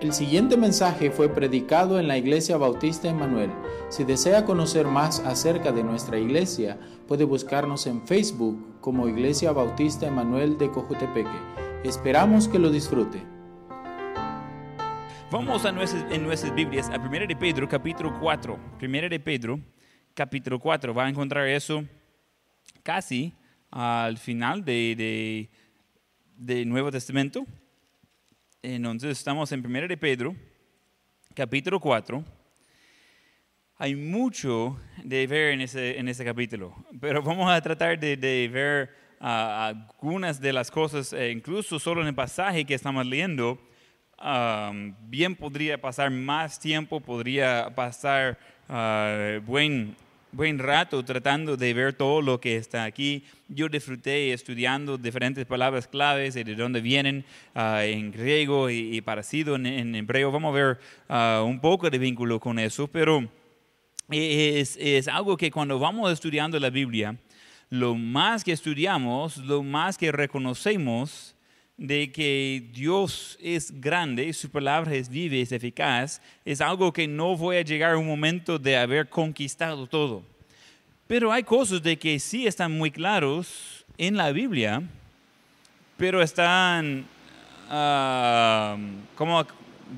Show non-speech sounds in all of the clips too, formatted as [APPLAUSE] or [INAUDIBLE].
El siguiente mensaje fue predicado en la Iglesia Bautista Emanuel. Si desea conocer más acerca de nuestra iglesia, puede buscarnos en Facebook como Iglesia Bautista Emanuel de Cojutepeque. Esperamos que lo disfrute. Vamos a nuestras, en nuestras Biblias a 1 de Pedro, capítulo 4. 1 de Pedro, capítulo 4. Va a encontrar eso casi al final de, de, de Nuevo Testamento. Entonces estamos en 1 de Pedro, capítulo 4. Hay mucho de ver en ese, en ese capítulo, pero vamos a tratar de, de ver uh, algunas de las cosas, eh, incluso solo en el pasaje que estamos leyendo, um, bien podría pasar más tiempo, podría pasar uh, buen buen rato tratando de ver todo lo que está aquí. Yo disfruté estudiando diferentes palabras claves y de dónde vienen uh, en griego y, parecido en, en, hebreo. Vamos a ver uh, un poco de vínculo con eso, pero es, es algo que cuando vamos estudiando la Biblia, lo más que estudiamos, lo más que reconocemos, de que Dios es grande, su palabra es viva, es eficaz, es algo que no voy a llegar a un momento de haber conquistado todo. Pero hay cosas de que sí están muy claros en la Biblia, pero están uh, como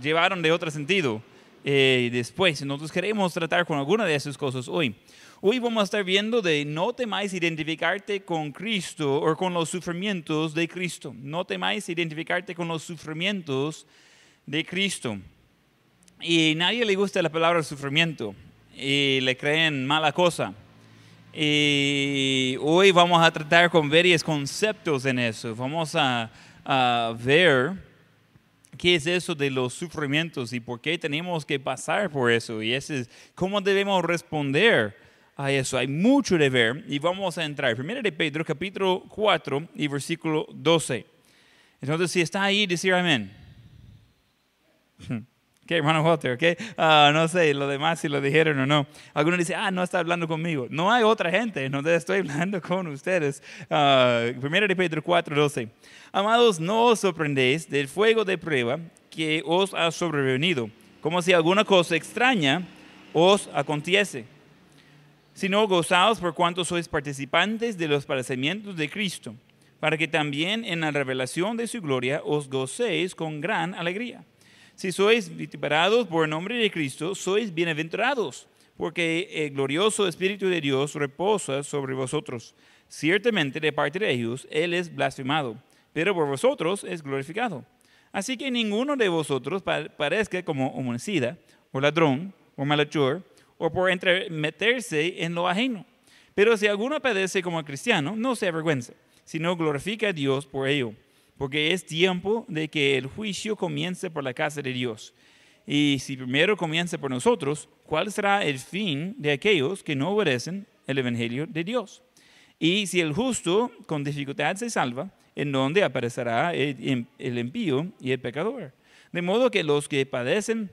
llevaron de otro sentido eh, después. Nosotros queremos tratar con alguna de esas cosas hoy. Hoy vamos a estar viendo de no temáis identificarte con Cristo o con los sufrimientos de Cristo. No temáis identificarte con los sufrimientos de Cristo. Y nadie le gusta la palabra sufrimiento y le creen mala cosa. Y hoy vamos a tratar con varios conceptos en eso. Vamos a, a ver qué es eso de los sufrimientos y por qué tenemos que pasar por eso y ese es cómo debemos responder a eso. Hay mucho de ver y vamos a entrar. Primero de Pedro, capítulo 4 y versículo 12. Entonces, si está ahí, decir amén. [LAUGHS] ¿Qué, hermano Walter? ¿Qué? Uh, no sé, lo demás si lo dijeron o no. Algunos dicen, ah, no está hablando conmigo. No hay otra gente, no estoy [LAUGHS] hablando con ustedes. Uh, primero de Pedro 4, 12. Amados, no os sorprendéis del fuego de prueba que os ha sobrevenido, como si alguna cosa extraña os aconteciese sino gozaos por cuanto sois participantes de los padecimientos de Cristo, para que también en la revelación de su gloria os gocéis con gran alegría. Si sois vituperados por el nombre de Cristo, sois bienaventurados, porque el glorioso Espíritu de Dios reposa sobre vosotros. Ciertamente de parte de ellos Él es blasfemado, pero por vosotros es glorificado. Así que ninguno de vosotros parezca como homicida, o ladrón, o malhechor, o por entremeterse en lo ajeno. Pero si alguno padece como cristiano, no se avergüenza, sino glorifica a Dios por ello, porque es tiempo de que el juicio comience por la casa de Dios. Y si primero comienza por nosotros, ¿cuál será el fin de aquellos que no obedecen el Evangelio de Dios? Y si el justo con dificultad se salva, ¿en dónde aparecerá el, impío y el pecador? De modo que los que padecen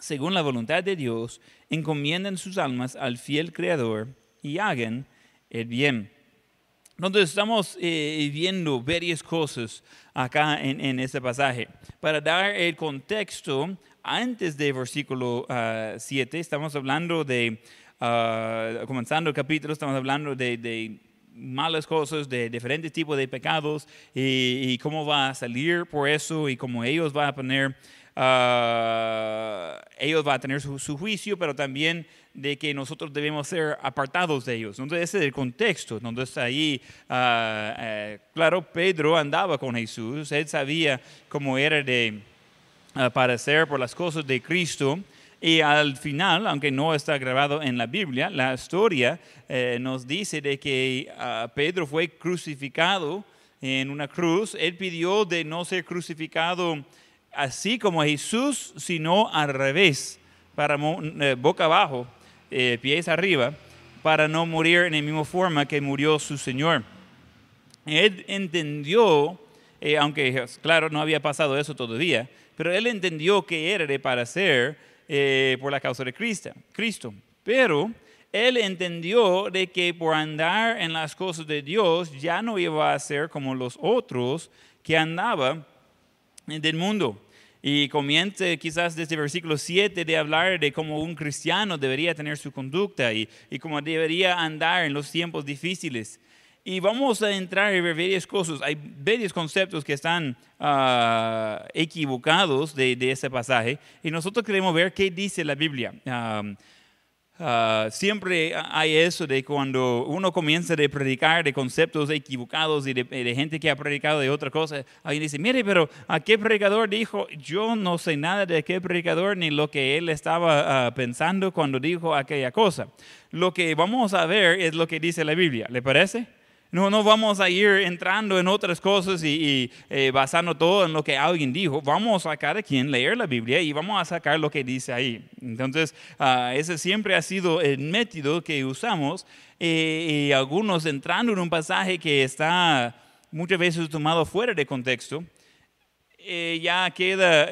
según la voluntad de Dios, encomienden sus almas al fiel Creador y hagan el bien. Entonces estamos eh, viendo varias cosas acá en, en, este pasaje. Para dar el contexto, antes del versículo 7, uh, estamos hablando de, uh, comenzando el capítulo, estamos hablando de, de malas cosas, de diferentes tipos de pecados y, y, cómo va a salir por eso y cómo ellos van a poner uh, ellos van a tener su, juicio, pero también de que nosotros debemos ser apartados de ellos. Entonces ese es el contexto. Entonces ahí, uh, uh, claro, Pedro andaba con Jesús, él sabía cómo era de padecer por las cosas de Cristo. Y al final, aunque no está grabado en la Biblia, la historia eh, nos dice de que Pedro fue crucificado en una cruz. Él pidió de no ser crucificado así como Jesús, sino al revés, para eh, boca abajo, eh, pies arriba, para no morir en la misma forma que murió su Señor. Él entendió, eh, aunque claro, no había pasado eso todavía, pero él entendió que era de padecer eh, por la causa de Cristo, Cristo. Pero él entendió de que por andar en las cosas de Dios ya no iba a ser como los otros que andaban del mundo. Y comience quizás desde versículo 7 de hablar de cómo un cristiano debería tener su conducta y, y cómo debería andar en los tiempos difíciles. Y vamos a entrar en ver varias cosas. Hay varios conceptos que están ah, equivocados de, de, ese pasaje y nosotros queremos ver qué dice la Biblia. Um, Uh, siempre hay eso de cuando uno comienza a predicar de conceptos equivocados y de, gente que ha predicado de otra cosa, alguien dice, mire, pero ¿a qué predicador dijo? Yo no sé nada de qué predicador ni lo que él estaba uh, pensando cuando dijo aquella cosa. Lo que vamos a ver es lo que dice la Biblia, ¿le parece? No, no vamos a ir entrando en otras cosas y, eh, basando todo en lo que alguien dijo. Vamos a cada quien leer la Biblia y vamos a sacar lo que dice ahí. Entonces, uh, ese siempre ha sido el método que usamos. Eh, y algunos entrando en un pasaje que está muchas veces tomado fuera de contexto, eh, ya queda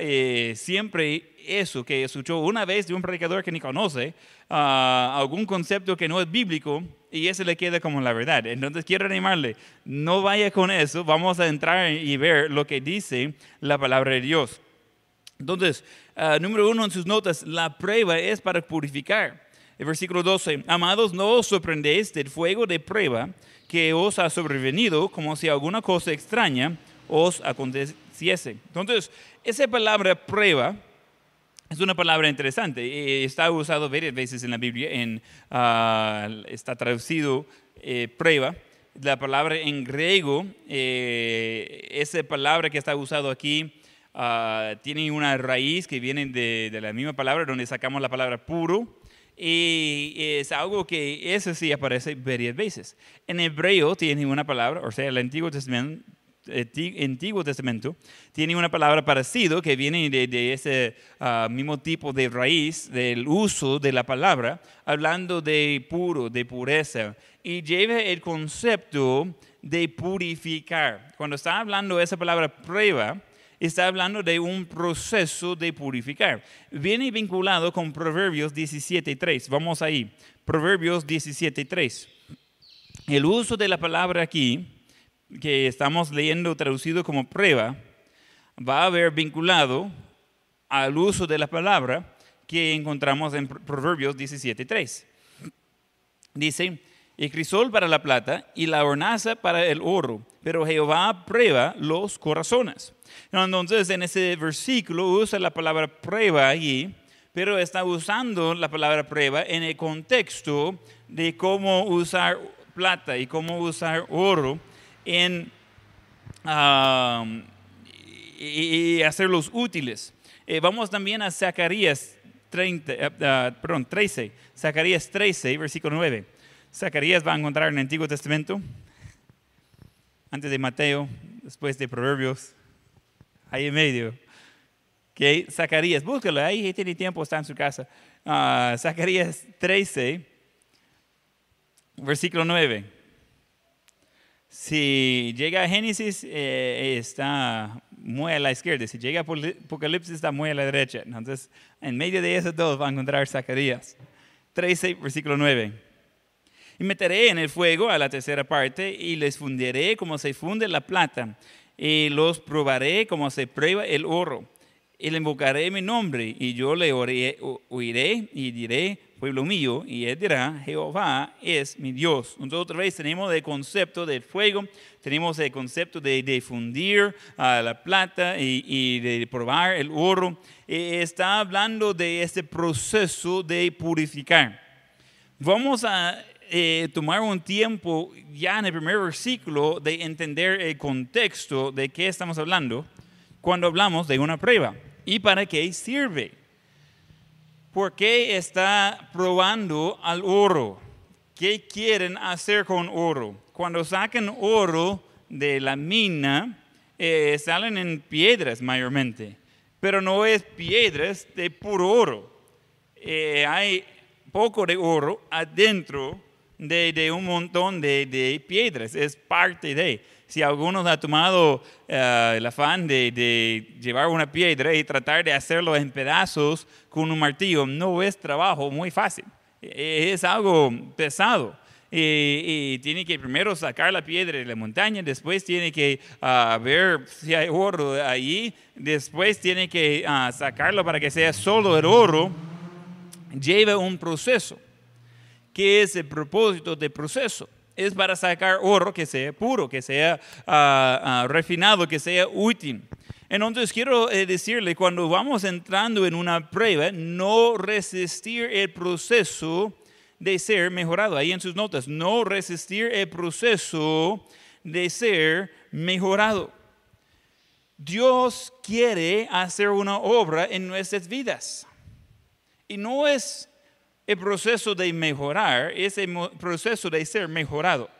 siempre eso que escuchó una vez de un predicador que ni conoce, uh, algún concepto que no es bíblico y eso le queda como la verdad. Entonces quiero animarle, no vaya con eso, vamos a entrar y ver lo que dice la palabra de Dios. Entonces, uh, número uno en sus notas, la prueba es para purificar. El versículo 12, amados, no os sorprendéis del fuego de prueba que os ha sobrevenido como si alguna cosa extraña os aconteciese. Entonces, esa palabra prueba es una palabra interesante. Está usado varias veces en la Biblia, ah, está traducido eh, prueba. La palabra en griego, eh, esa palabra que está usado aquí, ah, tiene una raíz que viene de, de, la misma palabra donde sacamos la palabra puro. Y es algo que eso sí aparece varias veces. En hebreo tiene una palabra, o sea, el Antiguo Testamento Antiguo Testamento tiene una palabra parecido que viene de, ese ah, mismo tipo de raíz del uso de la palabra, hablando de puro, de pureza, y lleva el concepto de purificar. Cuando está hablando esa palabra prueba, está hablando de un proceso de purificar. Viene vinculado con Proverbios 17.3. Vamos ahí. Proverbios 17.3. El uso de la palabra aquí que estamos leyendo traducido como prueba va a haber vinculado al uso de la palabra que encontramos en Proverbios 17.3. Dice, el crisol para la plata y la hornaza para el oro, pero Jehová prueba los corazones. Entonces, en ese versículo usa la palabra prueba allí, pero está usando la palabra prueba en el contexto de cómo usar plata y cómo usar oro en y, hacerlos útiles. Eh, vamos también a Zacarías 30, uh, eh, perdón, 13, Zacarías 13, versículo 9. Zacarías va a encontrar en el Antiguo Testamento, antes de Mateo, después de Proverbios, ahí en medio. Que Zacarías, búscalo, ahí tiene tiempo, está en su casa. Uh, Zacarías 13, versículo 9. Si llega a Génesis, eh, está muy a la izquierda. Si llega a Apocalipsis, está muy a la derecha. Entonces, en medio de esos dos va a encontrar Zacarías. 13, versículo 9. Y meteré en el fuego a la tercera parte y les fundiré como se funde la plata. Y los probaré como se prueba el oro. Y le invocaré mi nombre y yo le oiré y diré, pueblo mío, y él dirá, Jehová es mi Dios. Entonces otra vez tenemos el concepto del fuego, tenemos el concepto de, difundir la plata y, de probar el oro. está hablando de este proceso de purificar. Vamos a eh, tomar un tiempo ya en el primer versículo de entender el contexto de qué estamos hablando cuando hablamos de una prueba y para qué sirve. ¿Por qué está probando al oro? ¿Qué quieren hacer con oro? Cuando sacan oro de la mina, eh, salen en piedras mayormente, pero no es piedras de puro oro. Eh, hay poco de oro adentro de, un montón de, de, piedras, es parte de. Si alguno ha tomado eh, el afán de, de, llevar una piedra y tratar de hacerlo en pedazos con un martillo, no es trabajo muy fácil, e, es algo pesado. y, y tiene que primero sacar la piedra de la montaña, después tiene que ah, ver si hay oro allí, después tiene que ah, sacarlo para que sea solo el oro, lleva un proceso. ¿Qué es el propósito del proceso? Es para sacar oro que sea puro, que sea ah, ah, refinado, que sea útil. Entonces quiero eh, decirle, cuando vamos entrando en una prueba, no resistir el proceso de ser mejorado. Ahí en sus notas, no resistir el proceso de ser mejorado. Dios quiere hacer una obra en nuestras vidas. Y no es el proceso de mejorar, es el proceso de ser mejorado.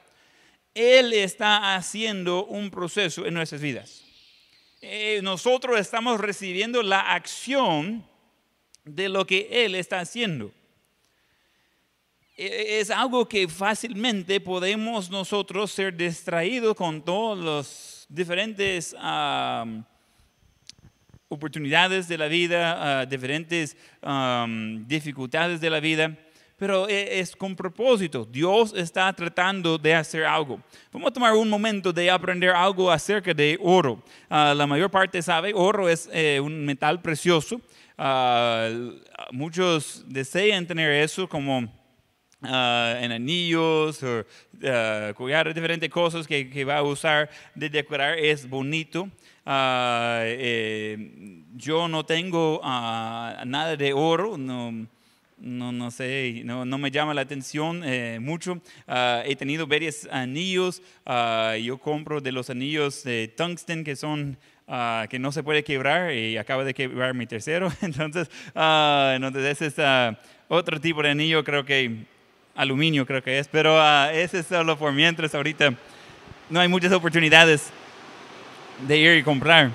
Él está haciendo un proceso en nuestras vidas. Eh, nosotros estamos recibiendo la acción de lo que Él está haciendo. E, es algo que fácilmente podemos nosotros ser distraídos con todos los diferentes oportunidades de la vida, diferentes dificultades de la vida, pero e, es con propósito. Dios está tratando de hacer algo. Vamos a tomar un momento de aprender algo acerca de oro. Ah, la mayor parte sabe, oro es eh, un metal precioso. Ah, muchos desean tener eso como Uh, en anillos o uh, collares, diferentes cosas que, que, va a usar de decorar, es bonito. Uh, eh, yo no tengo nada de oro, no, no, no sé, no, no, me llama la atención eh, mucho. he tenido varios anillos, yo compro de los anillos de tungsten que son que no se puede quebrar y acaba de quebrar mi tercero. [LAUGHS] entonces, entonces ese es otro tipo de anillo, creo que aluminio creo que es, pero uh, ese es solo por mientras ahorita no hay muchas oportunidades de ir y comprar.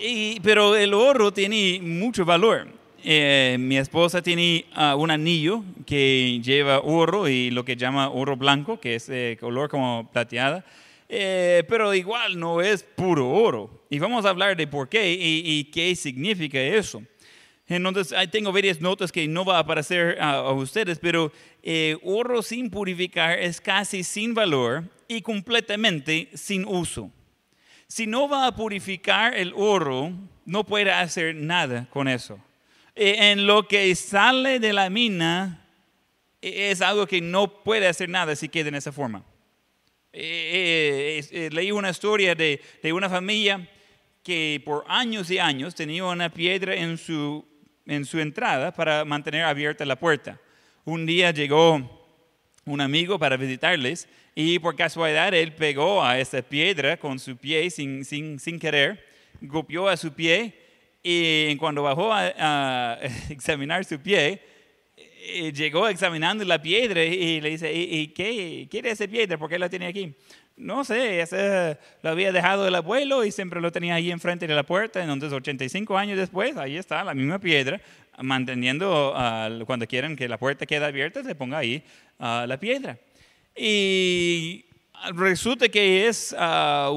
Y, pero el oro tiene mucho valor. Eh, mi esposa tiene uh, un anillo que lleva oro y lo que llama oro blanco, que es de color como plateada. Eh, pero igual no es puro oro. Y vamos a hablar de por qué y qué significa eso. Entonces, tengo varias notas que no va a aparecer a, ustedes, pero eh, oro sin purificar es casi sin valor y completamente sin uso. Si no va a purificar el oro, no puede hacer nada con eso. Eh, en lo que sale de la mina e, es algo que no puede hacer nada si queda en esa forma. Eh, leí una historia de, de una familia que por años y años tenía una piedra en su en su entrada para mantener abierta la puerta. Un día llegó un amigo para visitarles y por casualidad él pegó a esa piedra con su pie sin, sin, sin querer, golpeó a su pie y cuando bajó a, [LAUGHS] examinar su pie, eh, llegó examinando la piedra y le dice, ¿y, qué quiere esa piedra? ¿Por qué la tiene aquí? No sé, ese lo había dejado el abuelo y siempre lo tenía ahí enfrente de la puerta. Entonces, 85 años después, ahí está la misma piedra, manteniendo, cuando quieren que la puerta quede abierta, se ponga ahí la piedra. Y resulta que es ah,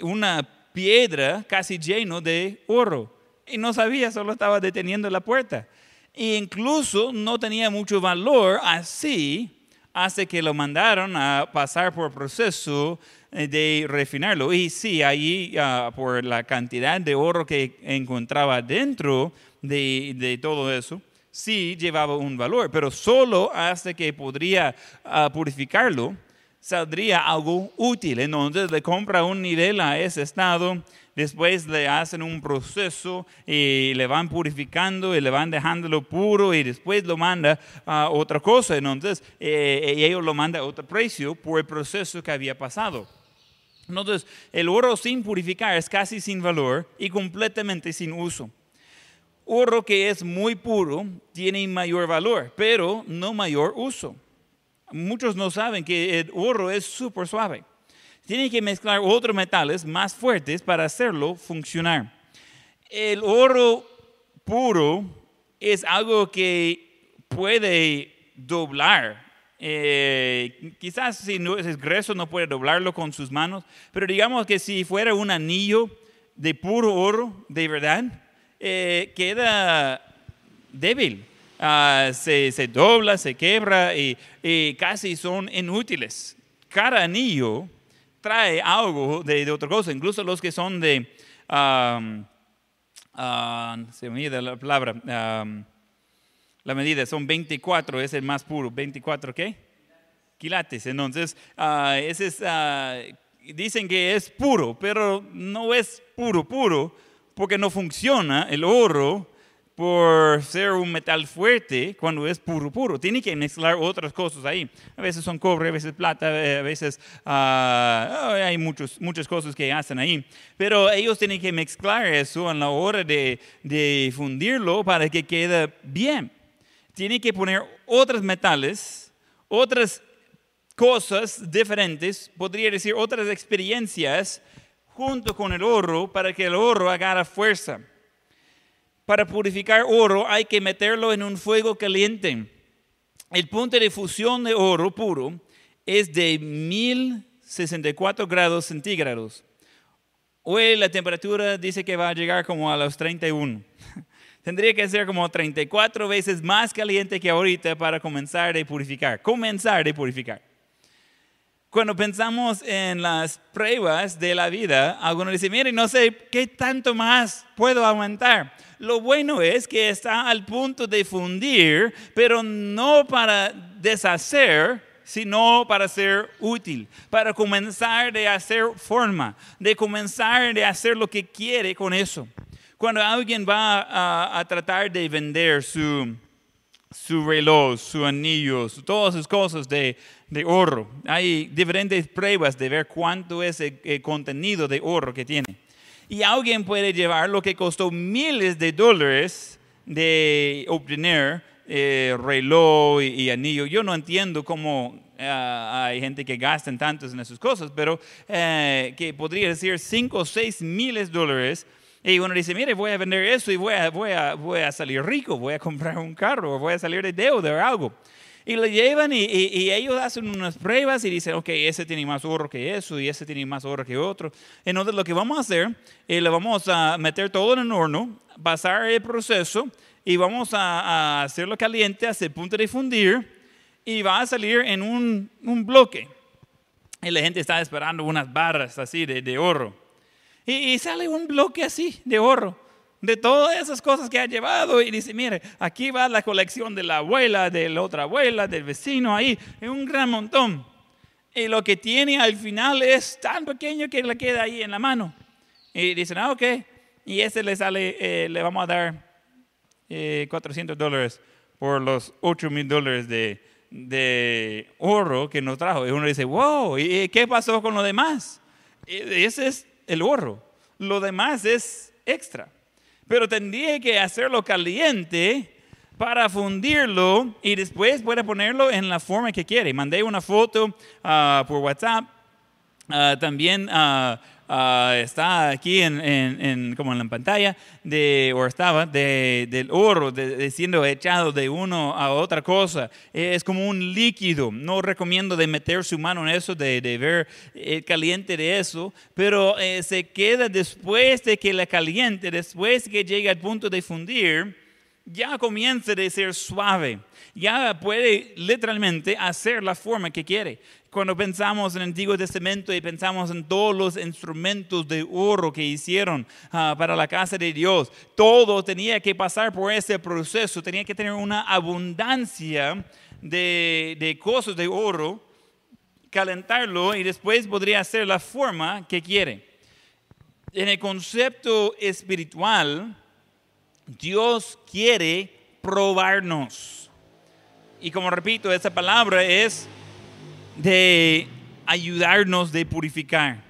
una piedra casi lleno de oro. Y no sabía, solo estaba deteniendo la puerta. E incluso no tenía mucho valor así hace que lo mandaron a pasar por proceso eh, de refinarlo. Y sí, ahí ah, por la cantidad de oro que encontraba dentro de, todo eso, sí llevaba un valor, pero solo hasta que podría ah, purificarlo, saldría algo útil. Entonces le compra un nivel a ese estado después le hacen un proceso y le van purificando y le van dejándolo puro y después lo manda a otra cosa. Entonces, eh, ellos lo mandan a otro precio por el proceso que había pasado. Entonces, el oro sin purificar es casi sin valor y completamente sin uso. Oro que es muy puro tiene mayor valor, pero no mayor uso. Muchos no saben que el oro es súper suave tiene que mezclar otros metales más fuertes para hacerlo funcionar. El oro puro es algo que puede doblar. Eh, quizás si es grueso no puede doblarlo con sus manos, pero digamos que si fuera un anillo de puro oro, de verdad, eh, queda débil. ah, se, se dobla, se quebra y casi son inútiles. Cada anillo trae algo de, de otra cosa, incluso los que son de, um, ah, se me olvida la palabra, la medida, son 24, es el más puro, 24 qué? Quilates. Entonces, ah, ese es, ah, dicen que es puro, pero no es puro, puro, porque no funciona el oro por ser un metal fuerte cuando es puro, puro. Tiene que mezclar otras cosas ahí. A veces son cobre, a veces plata, a veces ah, hay muchos, muchas cosas que hacen ahí. Pero ellos tienen que mezclar eso a la hora de, de fundirlo para que quede bien. Tienen que poner otros metales, otras cosas diferentes, podría decir otras experiencias junto con el oro para que el oro agarre fuerza. Para purificar oro hay que meterlo en un fuego caliente. El punto de fusión de oro puro es de 1064 grados centígrados. Hoy la temperatura dice que va a llegar como a los 31. [LAUGHS] Tendría que ser como 34 veces más caliente que ahorita para comenzar a purificar. Comenzar a purificar. Cuando pensamos en las pruebas de la vida, algunos dicen, mire, no sé qué tanto más puedo aguantar. Lo bueno es que está al punto de fundir, pero no para deshacer, sino para ser útil, para comenzar de hacer forma, de comenzar de hacer lo que quiere con eso. Cuando alguien va a, tratar de vender su, su reloj, su anillo, todas esas cosas de, de, oro, hay diferentes pruebas de ver cuánto es el contenido de oro que tiene. Y alguien puede llevar lo que costó miles de dólares de obtener eh, reloj y, anillo. Yo no entiendo cómo eh, hay gente que gasta tantos en esas cosas, pero eh, que podría decir 5 o 6 miles de dólares. Y uno dice, mire, voy a vender eso y voy a, voy, a, voy a salir rico, voy a comprar un carro, voy a salir de deuda o algo. Y lo llevan y, ellos hacen unas pruebas y dicen, ok, ese tiene más oro que eso y ese tiene más oro que otro. Entonces lo que vamos a hacer es le vamos a meter todo en el horno, pasar el proceso y vamos a, hacerlo caliente hasta el punto de fundir y va a salir en un, un bloque. Y la gente está esperando unas barras así de, de oro. Y, y sale un bloque así de oro de todas esas cosas que ha llevado y dice, mire, aquí va la colección de la abuela, de la otra abuela, del vecino ahí, es un gran montón. Y lo que tiene al final es tan pequeño que le queda ahí en la mano. Y dicen, ah, ok, y ese le sale, eh, le vamos a dar 400 eh, dólares por los 8 mil dólares de, de oro que nos trajo. Y uno dice, wow, ¿y qué pasó con lo demás? Ese es el oro. Lo demás es extra pero tendría que hacerlo caliente para fundirlo y después puede ponerlo en la forma que quiere. Mandé una foto ah, por WhatsApp, ah, también uh, Ah, está aquí en, como en la pantalla, de, o estaba, de, del oro, de, siendo echado de uno a otra cosa. Es como un líquido. No recomiendo de meter su mano en eso, de, ver el caliente de eso, pero eh, se queda después de que la caliente, después que llega al punto de fundir, ya comienza a ser suave. Ya puede literalmente hacer la forma que quiere cuando pensamos en el Antiguo Testamento y pensamos en todos los instrumentos de oro que hicieron ah, para la casa de Dios, todo tenía que pasar por ese proceso, tenía que tener una abundancia de, de cosas de oro, calentarlo y después podría hacer la forma que quiere. En el concepto espiritual, Dios quiere probarnos. Y como repito, esa palabra es de ayudarnos de purificar,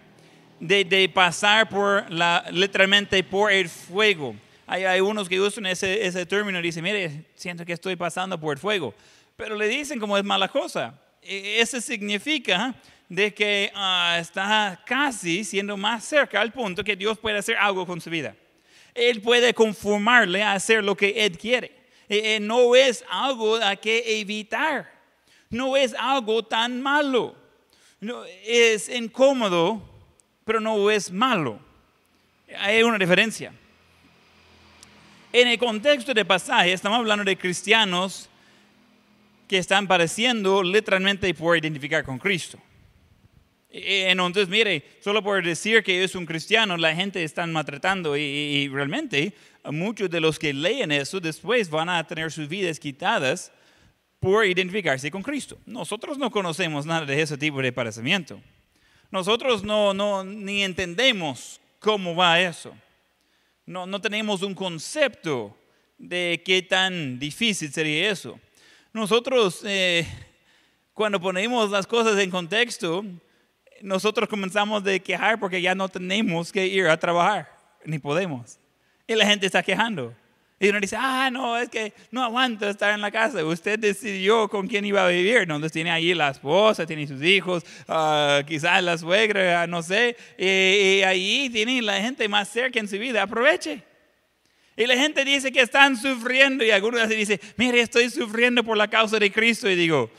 de, pasar por la, literalmente por el fuego. Hay, hay unos que usan ese, ese término y dicen, mire, siento que estoy pasando por el fuego. Pero le dicen como es mala cosa. E, eso significa de que ah, está casi siendo más cerca al punto que Dios puede hacer algo con su vida. Él puede conformarle a hacer lo que Él quiere. E, e, no es algo a que evitar no es algo tan malo. No, es incómodo, pero no es malo. Hay una diferencia. en el contexto de pasaje estamos hablando de cristianos que están padeciendo literalmente por identificar con Cristo. Entonces, mire, solo por decir que es un cristiano, la gente está maltratando y, realmente muchos de los que leen eso después van a tener sus vidas quitadas por identificarse con Cristo. Nosotros no conocemos nada de ese tipo de padecimiento. Nosotros no, no ni entendemos cómo va eso. No, no tenemos un concepto de qué tan difícil sería eso. Nosotros, eh, cuando ponemos las cosas en contexto, nosotros comenzamos de quejar porque ya no tenemos que ir a trabajar, ni podemos. Y la gente está quejando. Y uno dice, ah, no, es que no aguanto estar en la casa. Usted decidió con quién iba a vivir. Entonces tiene ahí la esposa, tiene sus hijos, uh, quizás la suegra, no sé. Y, y, ahí tiene la gente más cerca en su vida. Aproveche. Y la gente dice que están sufriendo y algunos dicen, mire, estoy sufriendo por la causa de Cristo. Y digo,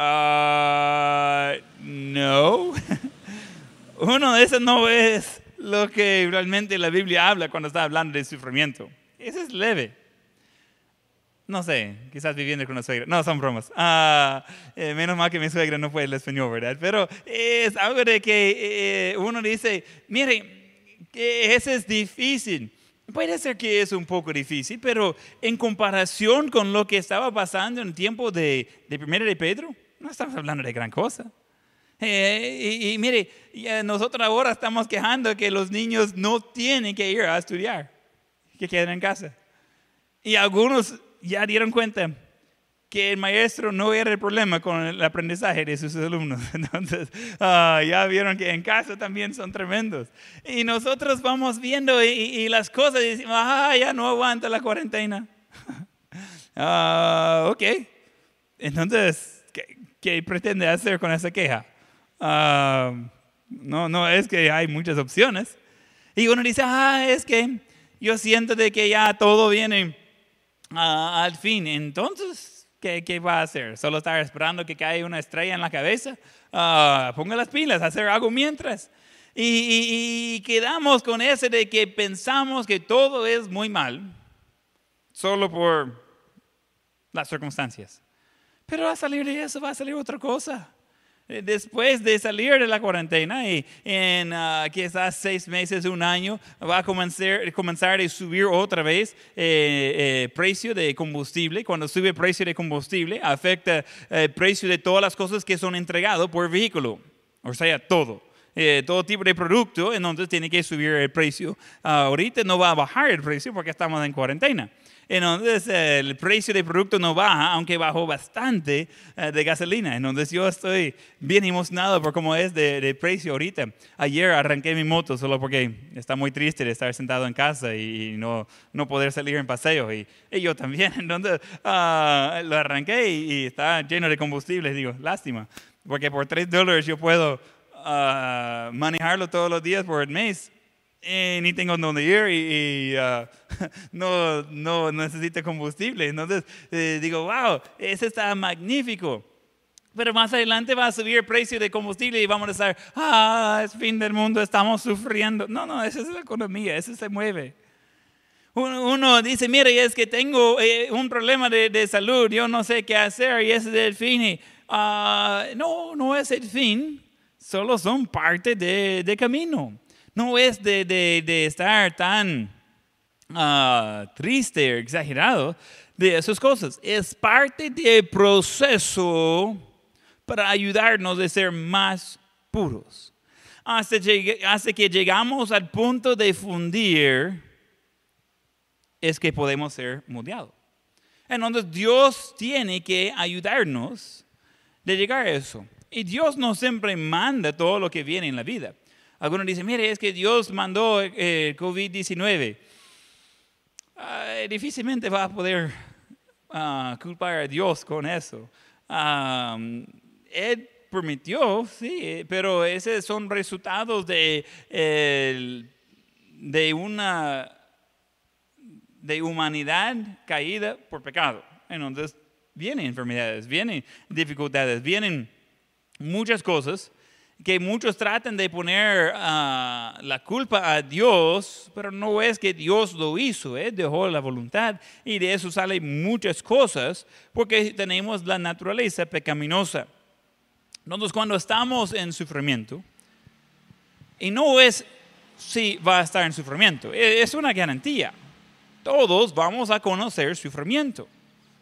Uh, no. [LAUGHS] Uno de esos no es lo que realmente la Biblia habla cuando está hablando de sufrimiento. Ese es leve. No sé, quizás viviendo con una suegra. No, son bromas. Uh, eh, menos mal que mi suegra no fue el español, ¿verdad? Pero es algo de que eh, uno dice, mire, que ese es difícil. Puede ser que es un poco difícil, pero en comparación con lo que estaba pasando en el tiempo de, de Primera de Pedro, no estamos hablando de gran cosa. Eh, y, mire, nosotros ahora estamos quejando que los niños no tienen que ir a estudiar, que queden en casa. Y algunos ya dieron cuenta que el maestro no era el problema con el aprendizaje de sus alumnos. [LAUGHS] Entonces, ah, ya vieron que en casa también son tremendos. Y nosotros vamos viendo y, las cosas y decimos, ah, ya no aguanta la cuarentena. [LAUGHS] ah, ok. Entonces, ¿qué pretende hacer con esa queja? Ah, no, no es que hay muchas opciones. Y uno dice, ah, es que yo siento de que ya todo viene ah, al fin. Entonces, ¿qué, ¿qué, va a hacer? ¿Solo estar esperando que caiga una estrella en la cabeza? Uh, ponga las pilas, hacer algo mientras. Y, y, quedamos con ese de que pensamos que todo es muy mal, solo por las circunstancias. Pero a salir de eso va a salir otra cosa. Eh, después de salir de la cuarentena y en uh, quizás seis meses, un año, va a comenzar, a subir otra vez el eh, eh, precio de combustible. Cuando sube el precio de combustible, afecta el precio de todas las cosas que son entregadas por vehículo. O sea, todo. todo tipo de producto, entonces tiene que subir el precio. Ahorita no va a bajar el precio porque estamos en cuarentena. Entonces el precio del producto no baja, aunque bajó bastante eh, de gasolina. Entonces yo estoy bien emocionado por cómo es de, precio ahorita. Ayer arranqué mi moto solo porque está muy triste de estar sentado en casa y no, no poder salir en paseo. Y, yo también. [LAUGHS] Entonces uh, lo arranqué y, está lleno de combustible. Digo, lástima, porque por 3 dólares yo puedo uh, manejarlo todos los días por el mes eh, ni tengo donde ir y, uh, [LAUGHS] no, no necesito combustible. Entonces eh, digo, wow, ese está magnífico. Pero más adelante va a subir el precio de combustible y vamos a estar, ah, es fin del mundo, estamos sufriendo. No, no, esa es la economía, eso se mueve. Uno, dice, mire, es que tengo eh, un problema de, de, salud, yo no sé qué hacer y ese es el fin. Uh, no, no es el fin, solo son parte del de camino no es de, estar tan uh, triste o exagerado de esas cosas. Es parte del proceso para ayudarnos a ser más puros. Hasta que llegamos al punto de fundir, es que podemos ser moldeados. Entonces Dios tiene que ayudarnos de llegar a eso. Y Dios no siempre manda todo lo que viene en la vida. Algunos dicen, mire, es que Dios mandó eh, COVID-19. difícilmente va a poder ah, culpar a Dios con eso. él permitió, sí, pero esos son resultados de, de una de humanidad caída por pecado. Entonces, vienen enfermedades, vienen dificultades, vienen muchas cosas que muchos tratan de poner ah, la culpa a Dios, pero no es que Dios lo hizo, Él dejó la voluntad y de eso salen muchas cosas porque tenemos la naturaleza pecaminosa. Entonces cuando estamos en sufrimiento, y no es si va a estar en sufrimiento, e, es una garantía. Todos vamos a conocer sufrimiento.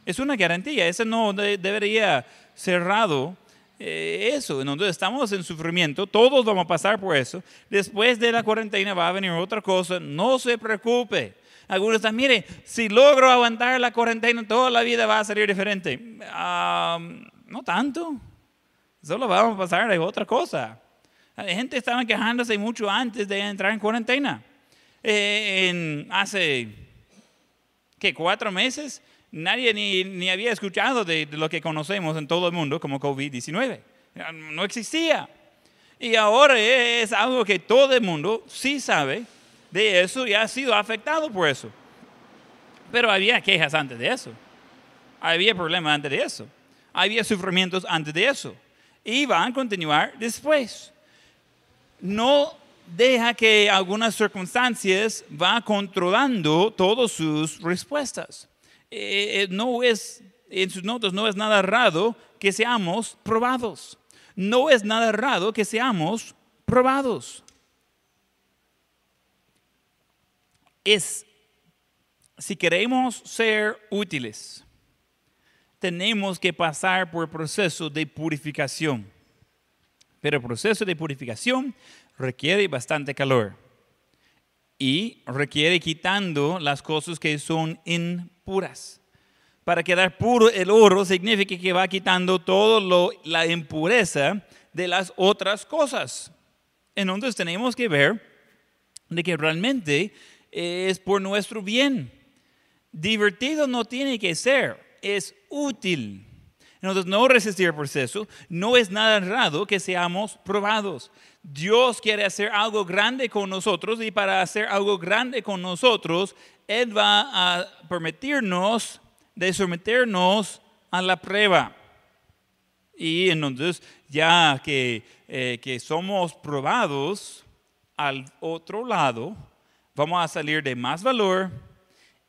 Es una garantía, eso no debería cerrado eh, eso, donde estamos en sufrimiento, todos vamos a pasar por eso. Después de la cuarentena va a venir otra cosa, no se preocupe. Algunos están, mire, si logro aguantar la cuarentena, toda la vida va a salir diferente. no tanto, solo vamos a pasar de otra cosa. La gente estaba quejándose mucho antes de entrar en cuarentena. Eh, hace, ¿qué? Cuatro meses nadie ni, había escuchado de, lo que conocemos en todo el mundo como COVID-19. No existía. Y ahora es algo que todo el mundo sí sabe de eso y ha sido afectado por eso. Pero había quejas antes de eso. Había problemas antes de eso. Había sufrimientos antes de eso. Y van a continuar después. No deja que algunas circunstancias va controlando todas sus respuestas. Eh, eh, no es, en sus notas, no es nada raro que seamos probados. No es nada raro que seamos probados. Es, si queremos ser útiles, tenemos que pasar por el proceso de purificación. Pero el proceso de purificación requiere bastante calor y requiere quitando las cosas que son impuras. Para quedar puro el oro significa que va quitando toda la impureza de las otras cosas. Entonces tenemos que ver de que realmente es por nuestro bien. Divertido no tiene que ser, es útil. Entonces, no resistir el proceso, no es nada raro que seamos probados. Dios quiere hacer algo grande con nosotros y para hacer algo grande con nosotros, Él va a permitirnos de someternos a la prueba. Y entonces, ya que, eh, que somos probados al otro lado, vamos a salir de más valor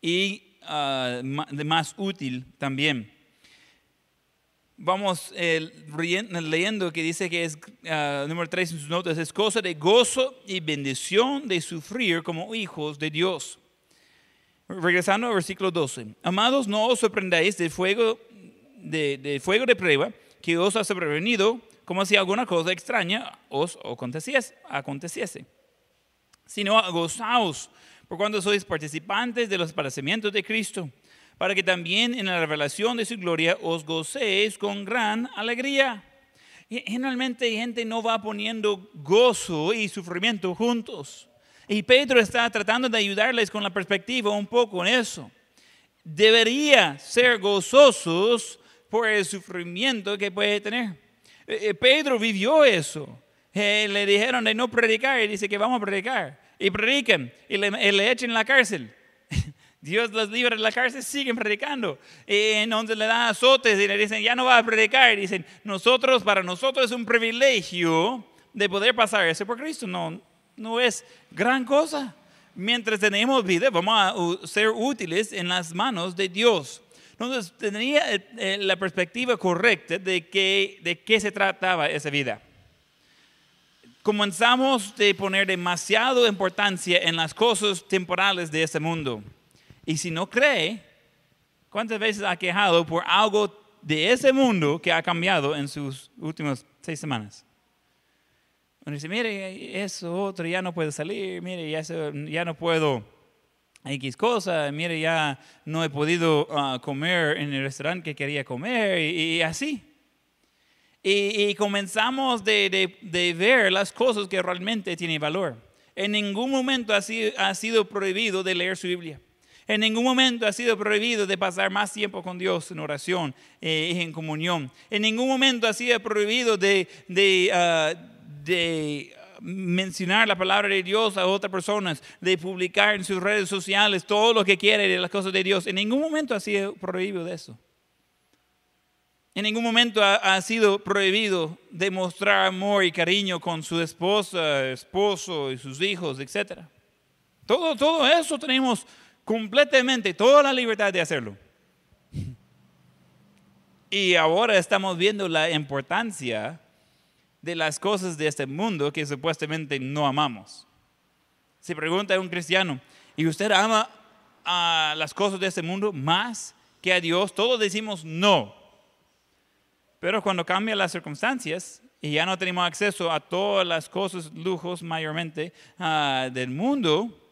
y ah, de más útil también vamos eh, leyendo que dice que es, uh, número 3 en sus notas, es cosa de gozo y bendición de sufrir como hijos de Dios. Regresando al versículo 12. Amados, no os sorprendáis del fuego de, de, fuego de prueba que os ha sobrevenido como si alguna cosa extraña os aconteciese, aconteciese. sino gozaos por cuando sois participantes de los padecimientos de Cristo para que también en la revelación de su gloria os gocéis con gran alegría. Generalmente gente no va poniendo gozo y sufrimiento juntos. Y Pedro está tratando de ayudarles con la perspectiva un poco en eso. Debería ser gozosos por el sufrimiento que puede tener. Eh, eh, Pedro vivió eso. Eh, le dijeron de no predicar y dice que vamos a predicar. Y predican y le, y le echen en la cárcel. Dios los libra de la cárcel, siguen predicando. en donde le dan azotes y le dicen, ya no va a predicar. Y dicen, nosotros, para nosotros es un privilegio de poder pasar eso por Cristo. No, no es gran cosa. Mientras tenemos vida, vamos a ser útiles en las manos de Dios. Entonces, tenía la perspectiva correcta de, que, de qué se trataba esa vida. Comenzamos de poner demasiado importancia en las cosas temporales de este mundo y si no cree, ¿cuántas veces ha quejado por algo de ese mundo que ha cambiado en sus últimas seis semanas? Uno dice, mire, eso otro ya no puede salir, mire, ya, ya no puedo X cosa, mire, ya no he podido ah, comer en el restaurante que quería comer y, así. Y, comenzamos de, de, ver las cosas que realmente tienen valor. En ningún momento ha sido, ha sido prohibido de leer su Biblia. En ningún momento ha sido prohibido de pasar más tiempo con Dios en oración eh, y en comunión. En ningún momento ha sido prohibido de, de, ah, de mencionar la palabra de Dios a otras personas, de publicar en sus redes sociales todo lo que quiere de las cosas de Dios. En ningún momento ha sido prohibido de eso. En ningún momento ha, sido prohibido demostrar amor y cariño con su esposa, esposo y sus hijos, etc. Todo, todo eso tenemos completamente toda la libertad de hacerlo. Y ahora estamos viendo la importancia de las cosas de este mundo que supuestamente no amamos. Se pregunta a un cristiano, ¿y usted ama a las cosas de este mundo más que a Dios? Todos decimos no. Pero cuando cambian las circunstancias y ya no tenemos acceso a todas las cosas, lujos mayormente uh, del mundo,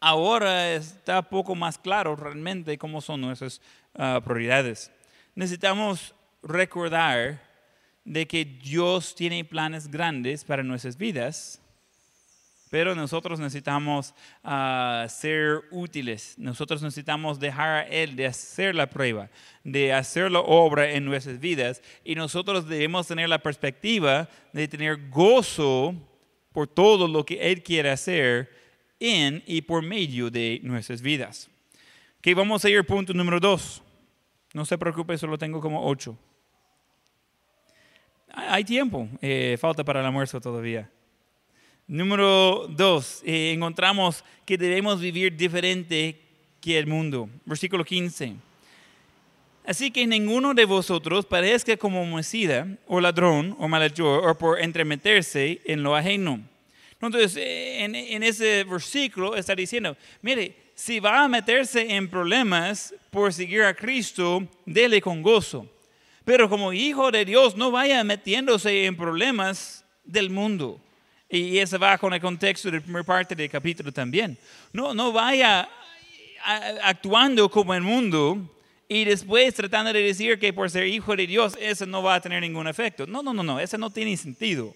ahora está poco más claro realmente cómo son nuestras uh, prioridades. Necesitamos recordar de que Dios tiene planes grandes para nuestras vidas, pero nosotros necesitamos uh, ser útiles, nosotros necesitamos dejar a Él de hacer la prueba, de hacer la obra en nuestras vidas, y nosotros debemos tener la perspectiva de tener gozo por todo lo que Él quiere hacer en y por medio de nuestras vidas. Que vamos a ir al punto número dos. No se preocupe, solo tengo como ocho. Hay tiempo, eh, falta para el almuerzo todavía. Número dos, eh, encontramos que debemos vivir diferente que el mundo. Versículo 15. Así que ninguno de vosotros parezca como homicida, o ladrón, o malhechor, o por entremeterse en lo ajeno. Entonces, eh, en, en ese versículo está diciendo, mire, si va a meterse en problemas por seguir a Cristo, dele con gozo. Pero como hijo de Dios, no vaya metiéndose en problemas del mundo. Y eso va con el contexto de la primera parte del capítulo también. No, no vaya actuando como el mundo y después tratando de decir que por ser hijo de Dios eso no va a tener ningún efecto. No, no, no, no, eso no tiene sentido.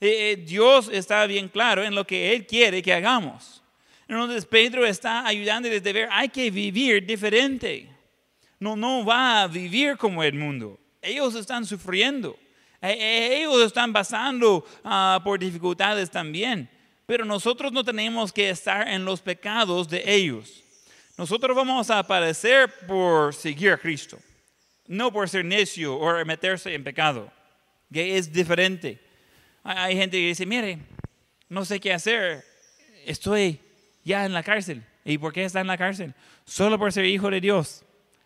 Eh, eh, Dios está bien claro en lo que Él quiere que hagamos. Entonces Pedro está ayudándoles a ver, hay que vivir diferente. No, no va a vivir como el mundo. Ellos están sufriendo. E, e, ellos están pasando uh, por dificultades también. Pero nosotros no tenemos que estar en los pecados de ellos. Nosotros vamos a aparecer por seguir a Cristo, no por ser necio o meterse en pecado, que es diferente. Hay gente que dice, mire, no sé qué hacer, estoy ya en la cárcel. ¿Y por qué está en la cárcel? Solo por ser hijo de Dios.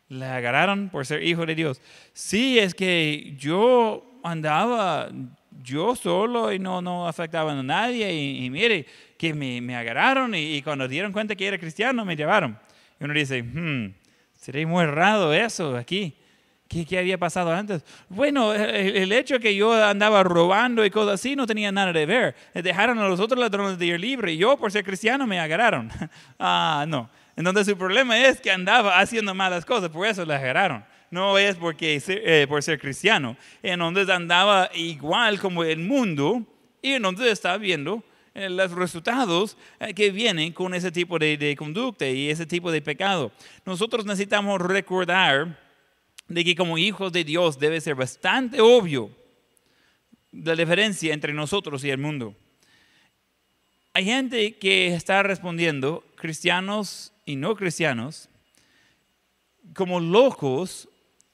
Le agarraron por ser hijo de Dios. Sí, es que yo andaba yo solo y no, no afectaba a nadie. Y, mire, que me, me agarraron y, cuando dieron cuenta que era cristiano me llevaron. Y uno dice, hmm, sería muy raro eso aquí. ¿Qué, ¿Qué, había pasado antes? Bueno, el, el, hecho que yo andaba robando y cosas así no tenía nada de ver. Dejaron a los otros ladrones de ir libre y yo por ser cristiano me agarraron. [LAUGHS] ah, no. Entonces su problema es que andaba haciendo malas cosas, por eso le agarraron. No es porque, eh, por ser cristiano. Entonces andaba igual como el mundo y entonces está viendo eh, los resultados eh, que vienen con ese tipo de, conducta y ese tipo de pecado. Nosotros necesitamos recordar de que como hijos de Dios debe ser bastante obvio la diferencia entre nosotros y el mundo. Hay gente que está respondiendo, cristianos y no cristianos, como locos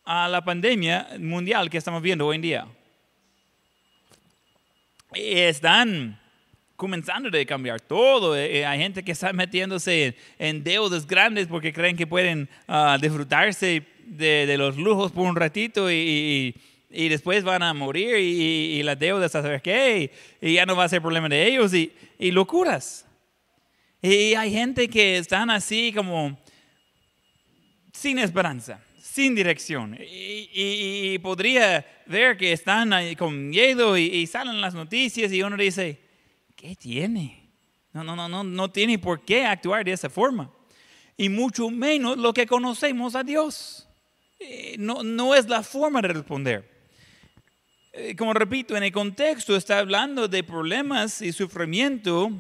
a la pandemia mundial que estamos viendo hoy en día. Están comenzando a cambiar todo. Eh, eh, hay gente que está metiéndose en, deudas grandes porque creen que pueden uh, disfrutarse de, los lujos por un ratito y, y, después van a morir y, y las deudas, ¿sabes qué? Y ya no va a ser problema de ellos y, y locuras. Y hay gente que están así como sin esperanza, sin dirección. Y, podría ver que están ahí con miedo y, salen las noticias y uno dice, ¿qué tiene? No, no, no, no, no tiene por qué actuar de esa forma. Y mucho menos lo que conocemos a Dios. Eh, no, no es la forma de responder. Eh, como repito, en el contexto está hablando de problemas y sufrimiento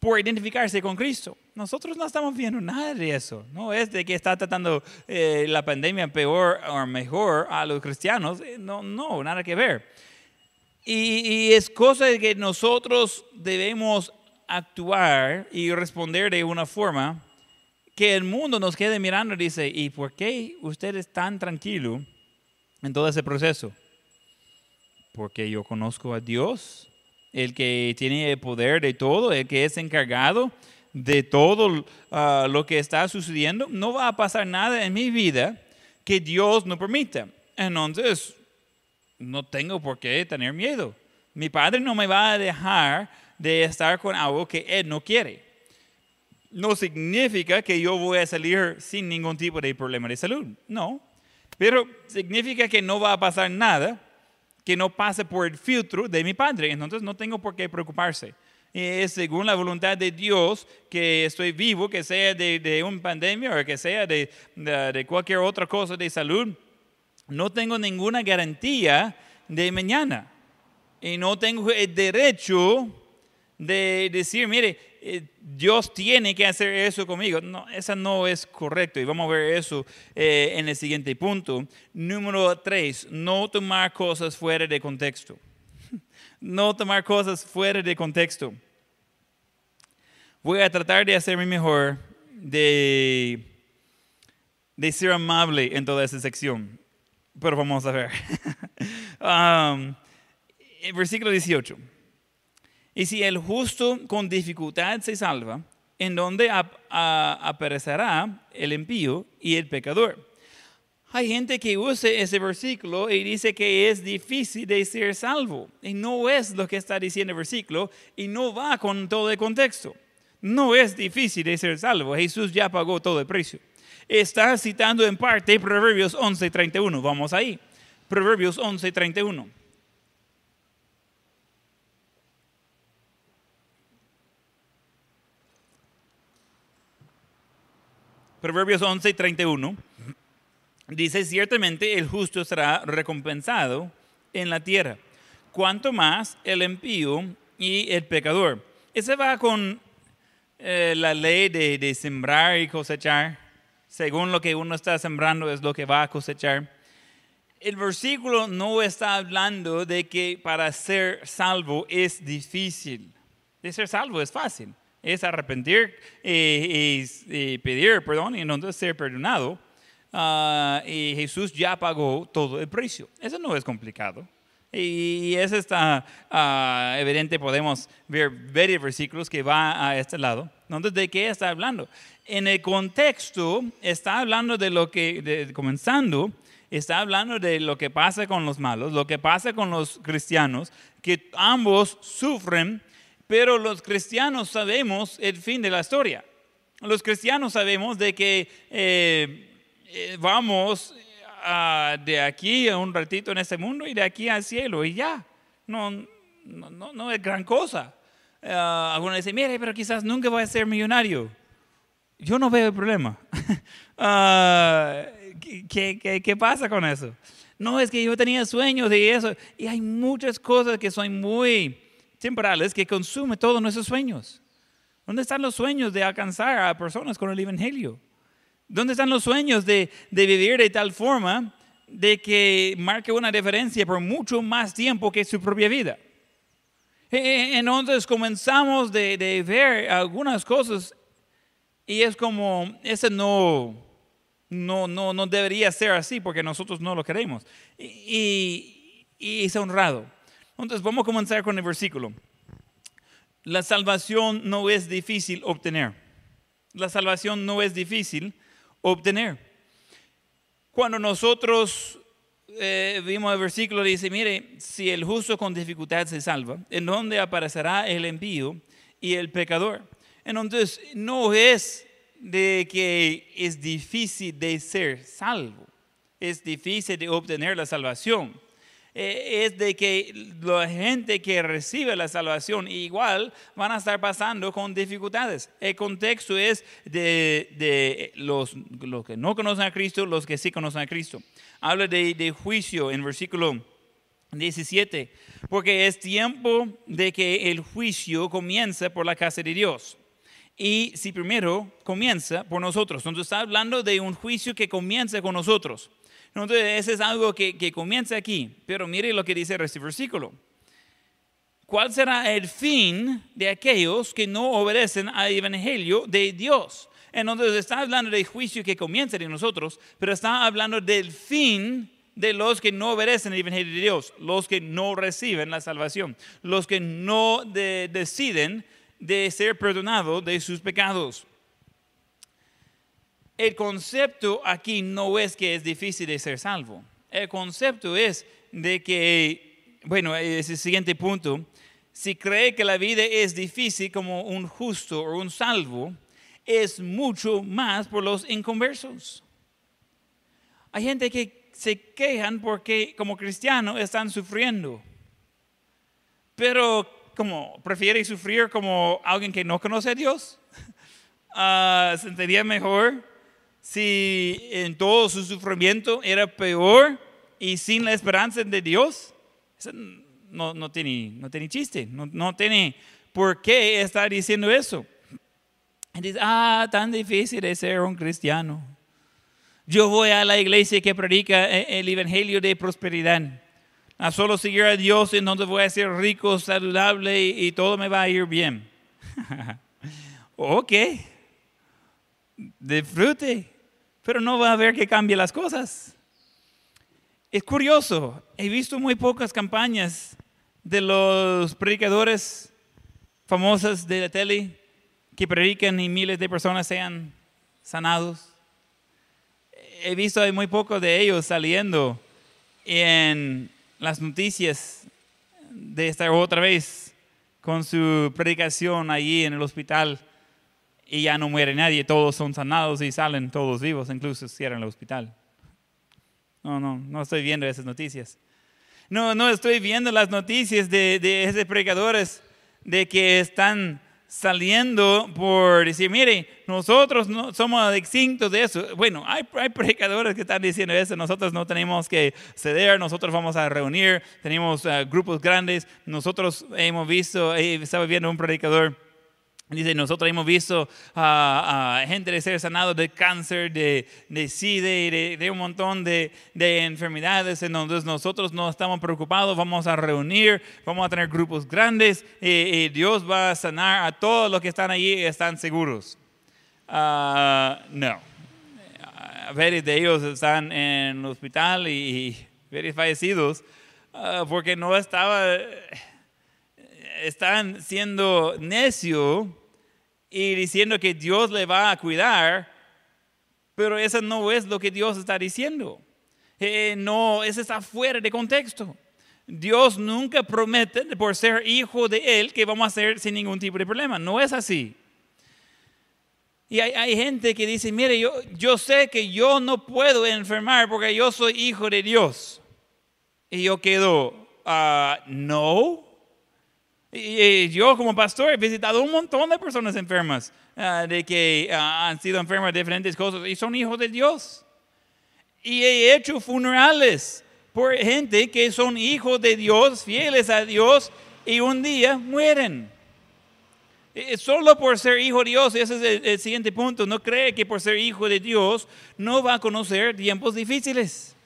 por identificarse con Cristo. Nosotros no estamos viendo nada de eso. No es de que está tratando eh, la pandemia peor o mejor a los cristianos. No, no, nada que ver. Y, y, es cosa de que nosotros debemos actuar y responder de una forma que el mundo nos quede mirando y dice, ¿y por qué usted es tan tranquilo en todo ese proceso? Porque yo conozco a Dios, el que tiene el poder de todo, el que es encargado de todo ah, lo que está sucediendo. No va a pasar nada en mi vida que Dios no permita. Entonces, no tengo por qué tener miedo. Mi padre no me va a dejar de estar con algo que él no quiere. No significa que yo voy a salir sin ningún tipo de problema de salud. No. Pero significa que no va a pasar nada que no pase por el filtro de mi padre. Entonces no tengo por qué preocuparse. Es según la voluntad de Dios que estoy vivo, que sea de, de una pandemia o que sea de, de cualquier otra cosa de salud. No tengo ninguna garantía de mañana. Y no tengo el derecho de decir, mire, eh, Dios tiene que hacer eso conmigo. No, eso no es correcto. Y vamos a ver eso eh, en el siguiente punto. Número tres, no tomar cosas fuera de contexto. [LAUGHS] No tomar cosas fuera de contexto. Voy a tratar de hacer mi mejor de, de ser amable en toda esa sección. Pero vamos a ver. [LAUGHS] um, versículo 18. Y si el justo con dificultad se salva, ¿en dónde aparecerá el impío y el pecador? Hay gente que usa ese versículo y dice que es difícil de ser salvo. Y no es lo que está diciendo el versículo y no va con todo el contexto. No es difícil de ser salvo. Jesús ya pagó todo el precio. Está citando en parte Proverbios 11:31. Vamos ahí. Proverbios 11:31. Proverbios 11 31, dice, ciertamente el justo será recompensado en la tierra, cuanto más el impío y el pecador. Ese va con eh, la ley de, de, sembrar y cosechar. Según lo que uno está sembrando es lo que va a cosechar. El versículo no está hablando de que para ser salvo es difícil. De ser salvo es fácil es arrepentir y, pedir perdón y entonces ser perdonado. Ah, y Jesús ya pagó todo el precio. Eso no es complicado. Y eso está uh, evidente, podemos ver varios versículos que va a este lado. Entonces, ¿de qué está hablando? En el contexto, está hablando de lo que, comenzando, está hablando de lo que pasa con los malos, lo que pasa con los cristianos, que ambos sufren pero los cristianos sabemos el fin de la historia. Los cristianos sabemos de que eh, eh, vamos de aquí a un ratito en este mundo y de aquí al cielo y ya. No, no, no, es gran cosa. Uh, algunos dicen, mire, pero quizás nunca voy a ser millonario. Yo no veo el problema. [LAUGHS] Ah, ¿qué, qué, qué pasa con eso? No, es que yo tenía sueños y eso. Y hay muchas cosas que son muy temporales que consume todos nuestros sueños. ¿Dónde están los sueños de alcanzar a personas con el Evangelio? ¿Dónde están los sueños de, de vivir de tal forma de que marque una diferencia por mucho más tiempo que su propia vida? E, e, entonces comenzamos de, de ver algunas cosas y es como, ese no, no, no, no debería ser así porque nosotros no lo queremos. Y, y, y es honrado. Entonces vamos a comenzar con el versículo. La salvación no es difícil obtener. La salvación no es difícil obtener. Cuando nosotros eh, vimos el versículo, dice, mire, si el justo con dificultad se salva, ¿en dónde aparecerá el envío y el pecador? Entonces, no es de que es difícil de ser salvo, es difícil de obtener la salvación. Eh, es de que la gente que recibe la salvación igual van a estar pasando con dificultades. El contexto es de, los, que no conocen a Cristo, los que sí conocen a Cristo. Habla de, de juicio en versículo 17, porque es tiempo de que el juicio comience por la casa de Dios. Y si primero comienza por nosotros, entonces está hablando de un juicio que comienza con nosotros. Entonces, eso es algo que, que comienza aquí. Pero mire lo que dice este versículo. ¿Cuál será el fin de aquellos que no obedecen al evangelio de Dios? Entonces está hablando del juicio que comienza de nosotros, pero está hablando del fin de los que no obedecen el Evangelio de Dios, los que no reciben la salvación, los que no deciden de ser perdonados de sus pecados. El concepto aquí no es que es difícil de ser salvo. El concepto es de que, bueno, es el siguiente punto, si cree que la vida es difícil como un justo o un salvo, es mucho más por los inconversos. Hay gente que se quejan porque como cristianos están sufriendo, pero como prefiere sufrir como alguien que no conoce a Dios, [LAUGHS] uh, sentiría mejor si en todo su sufrimiento era peor y sin la esperanza de Dios, no, no, tiene, no tiene chiste, no, no tiene por qué estar diciendo eso. Y dice, ah, tan difícil de ser un cristiano. Yo voy a la iglesia que predica e, el evangelio de prosperidad. A solo seguir a Dios en donde voy a ser rico, saludable y, y todo me va a ir bien. [LAUGHS] ok, disfrute pero no va a ver que cambie las cosas. Es curioso, he visto muy pocas campañas de los predicadores famosos de la tele que predican y miles de personas sean sanados. He visto muy pocos de ellos saliendo en las noticias de estar otra vez con su predicación allí en el hospital y ya no muere nadie, todos son sanados y salen todos vivos, incluso cierran el hospital. No, no, no estoy viendo esas noticias. No, no estoy viendo las noticias de, de esos predicadores de que están saliendo por decir, mire, nosotros no somos extintos de eso. Bueno, hay, hay, predicadores que están diciendo eso, nosotros no tenemos que ceder, nosotros vamos a reunir, tenemos uh, grupos grandes, nosotros hemos visto, estaba viendo un predicador Dice, nosotros hemos visto a, gente de ser sanado de cáncer, de, de SIDA de, de, un montón de, de enfermedades. Entonces nosotros no estamos preocupados, vamos a reunir, vamos a tener grupos grandes y, Dios va a sanar a todos los que están allí y están seguros. Uh, no. Varios de ellos están en el hospital y, varios fallecidos uh, porque no estaba están siendo necio y diciendo que Dios le va a cuidar, pero eso no es lo que Dios está diciendo. Eh, no, eso está fuera de contexto. Dios nunca promete por ser hijo de Él que vamos a ser sin ningún tipo de problema. No es así. Y hay, hay, gente que dice, mire, yo, yo sé que yo no puedo enfermar porque yo soy hijo de Dios. Y yo quedo, uh, no, y yo como pastor he visitado un montón de personas enfermas, ah, de que ah, han sido enfermas de diferentes cosas y son hijos de Dios. Y he hecho funerales por gente que son hijos de Dios, fieles a Dios, y un día mueren. Solo por ser hijo de Dios, ese es el, siguiente punto, no cree que por ser hijo de Dios no va a conocer tiempos difíciles.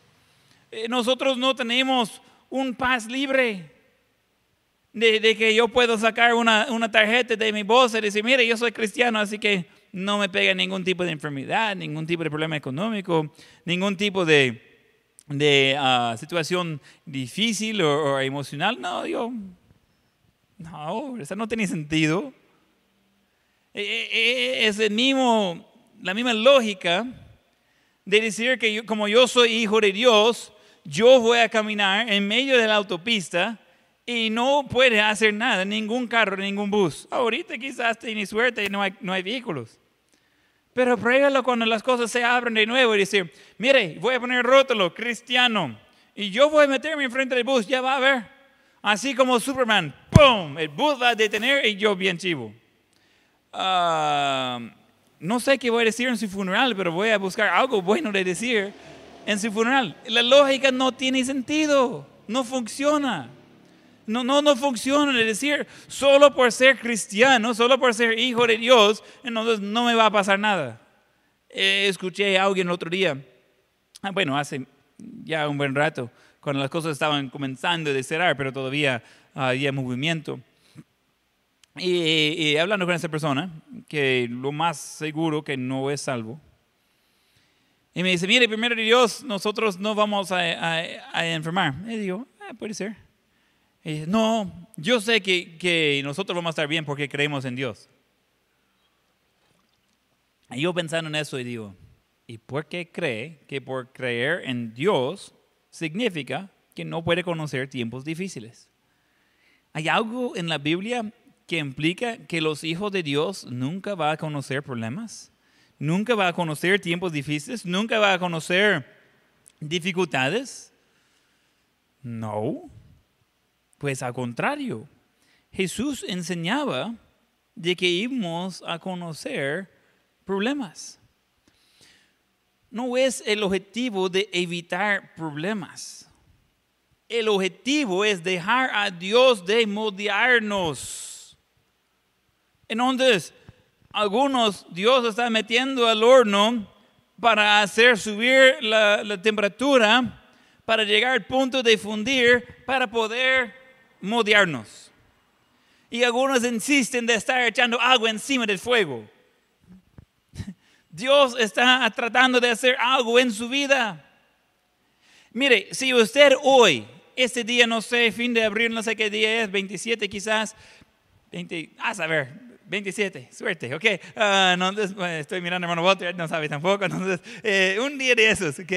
Eh, nosotros no tenemos un paz libre de, que yo puedo sacar una, una, tarjeta de mi voz y decir, mire, yo soy cristiano, así que no me pega ningún tipo de enfermedad, ningún tipo de problema económico, ningún tipo de, de ah, situación difícil o, emocional. No, yo, no, eso no tiene sentido. E, e, e, es el mismo, la misma lógica de decir que como yo soy hijo de Dios, yo voy a caminar en medio de la autopista y no puede hacer nada, ningún carro, ningún bus. Ahorita quizás tiene suerte y no hay, no hay vehículos. Pero pruébalo cuando las cosas se abren de nuevo y decir, mire, voy a poner rótulo, cristiano, y yo voy a meterme enfrente del bus, ya va a ver. Así como Superman, ¡pum! El bus va a detener y yo bien chivo. Ah, no sé qué voy a decir en su funeral, pero voy a buscar algo bueno de decir en su funeral. La lógica no tiene sentido, no funciona. No, no, no funciona. Es decir, solo por ser cristiano, solo por ser hijo de Dios, entonces no me va a pasar nada. escuché a alguien el otro día, ah, bueno, hace ya un buen rato, cuando las cosas estaban comenzando a cerrar, pero todavía había movimiento. Y, y, hablando con esa persona, que lo más seguro que no es salvo, Y me dice, mire, primero de Dios, nosotros no vamos a enfermar. Y digo, "Ah, puede ser. No, yo sé que, que nosotros vamos a estar bien porque creemos en Dios. Y yo pensando en eso y digo, ¿y por qué cree que por creer en Dios significa que no puede conocer tiempos difíciles? ¿Hay algo en la Biblia que implica que los hijos de Dios nunca van a conocer problemas? ¿Nunca va a conocer tiempos difíciles? ¿Nunca va a conocer dificultades? No. Pues al contrario, Jesús enseñaba de que íbamos a conocer problemas. No es el objetivo de evitar problemas. El objetivo es dejar a Dios de moldearnos. Entonces, algunos Dios está metiendo al horno para hacer subir la, la temperatura, para llegar al punto de fundir, para poder moldearnos. Y algunos insisten de estar echando agua encima del fuego. [LAUGHS] Dios está tratando de hacer algo en su vida. Mire, si usted hoy, este día, no sé, fin de abril, no sé qué día es, 27 quizás, 20, a saber, 27, suerte, ok. Ah, no, estoy mirando a hermano Walter, no sabe tampoco, [LAUGHS] entonces, eh, un día de esos, ok.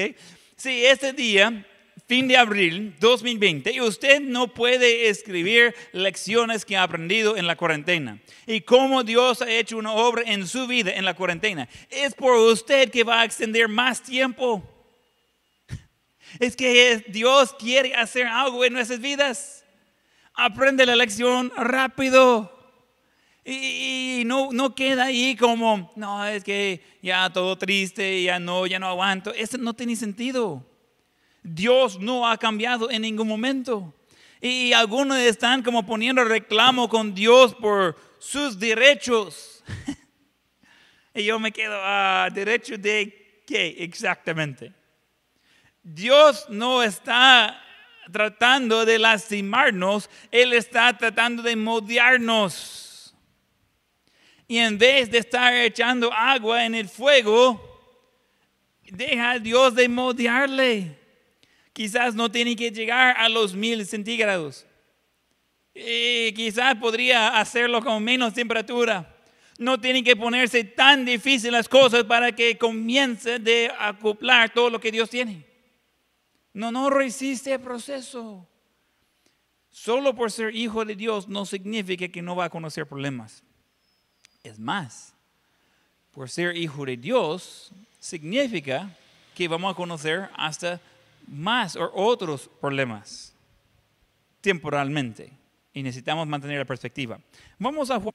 Si este día, fin de abril 2020, y usted no puede escribir lecciones que ha aprendido en la cuarentena y cómo Dios ha hecho una obra en su vida en la cuarentena, es por usted que va a extender más tiempo. Es que Dios quiere hacer algo en nuestras vidas. Aprende la lección rápido. Y, no, no queda ahí como, no, es que ya todo triste, ya no, ya no aguanto. Eso no tiene sentido. Dios no ha cambiado en ningún momento. Y algunos están como poniendo reclamo con Dios por sus derechos. [LAUGHS] y yo me quedo, ah, ¿derecho de qué exactamente? Dios no está tratando de lastimarnos, Él está tratando de moldearnos. Y en vez de estar echando agua en el fuego, deja a Dios de moldearle. Quizás no tiene que llegar a los mil centígrados. Y quizás podría hacerlo con menos temperatura. No tiene que ponerse tan difícil las cosas para que comience de acoplar todo lo que Dios tiene. No, no resiste el proceso. Solo por ser hijo de Dios no significa que no va a conocer problemas. Es más, por ser hijo de Dios significa que vamos a conocer hasta más o otros problemas temporalmente. Y necesitamos mantener la perspectiva. Vamos a Juan,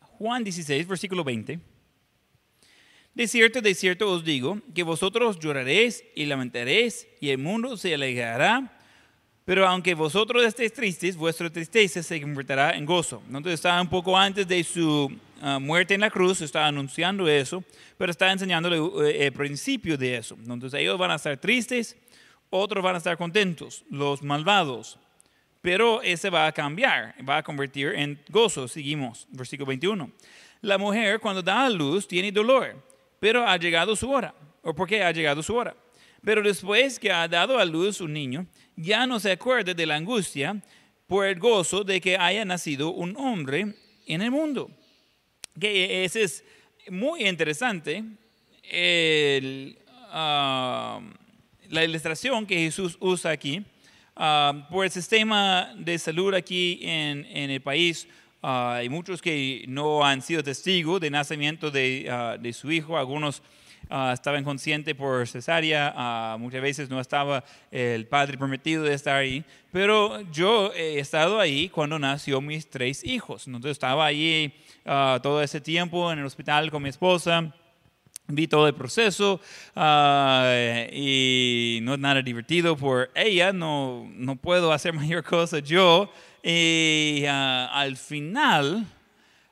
Juan 16, versículo 20. De cierto, de cierto os digo que vosotros lloraréis y lamentaréis y el mundo se alegrará. Pero aunque vosotros estéis tristes, vuestra tristeza se convertirá en gozo. Entonces estaba un poco antes de su uh, muerte en la cruz, está anunciando eso, pero está enseñándole uh, el principio de eso. Entonces ellos van a estar tristes, otros van a estar contentos, los malvados. Pero ese va a cambiar, va a convertir en gozo. Seguimos, versículo 21. La mujer cuando da a luz tiene dolor, pero ha llegado su hora. ¿O por qué ha llegado su hora? Pero después que ha dado a luz un niño, ya no se acuerda de la angustia por el gozo de que haya nacido un hombre en el mundo. Que ese es muy interesante. El, uh, la ilustración que Jesús usa aquí, uh, por el sistema de salud aquí en, en el país, uh, hay muchos que no han sido testigos del nacimiento de, de su hijo, algunos Uh, estaban conscientes por cesárea, uh, muchas veces no estaba el padre prometido de estar ahí, pero yo he estado ahí cuando nació mis tres hijos, entonces estaba ahí uh, todo ese tiempo en el hospital con mi esposa. Vi todo el proceso y no es nada divertido por ella, no, no puedo hacer [LAUGHS] mayor cosa yo. Y al final,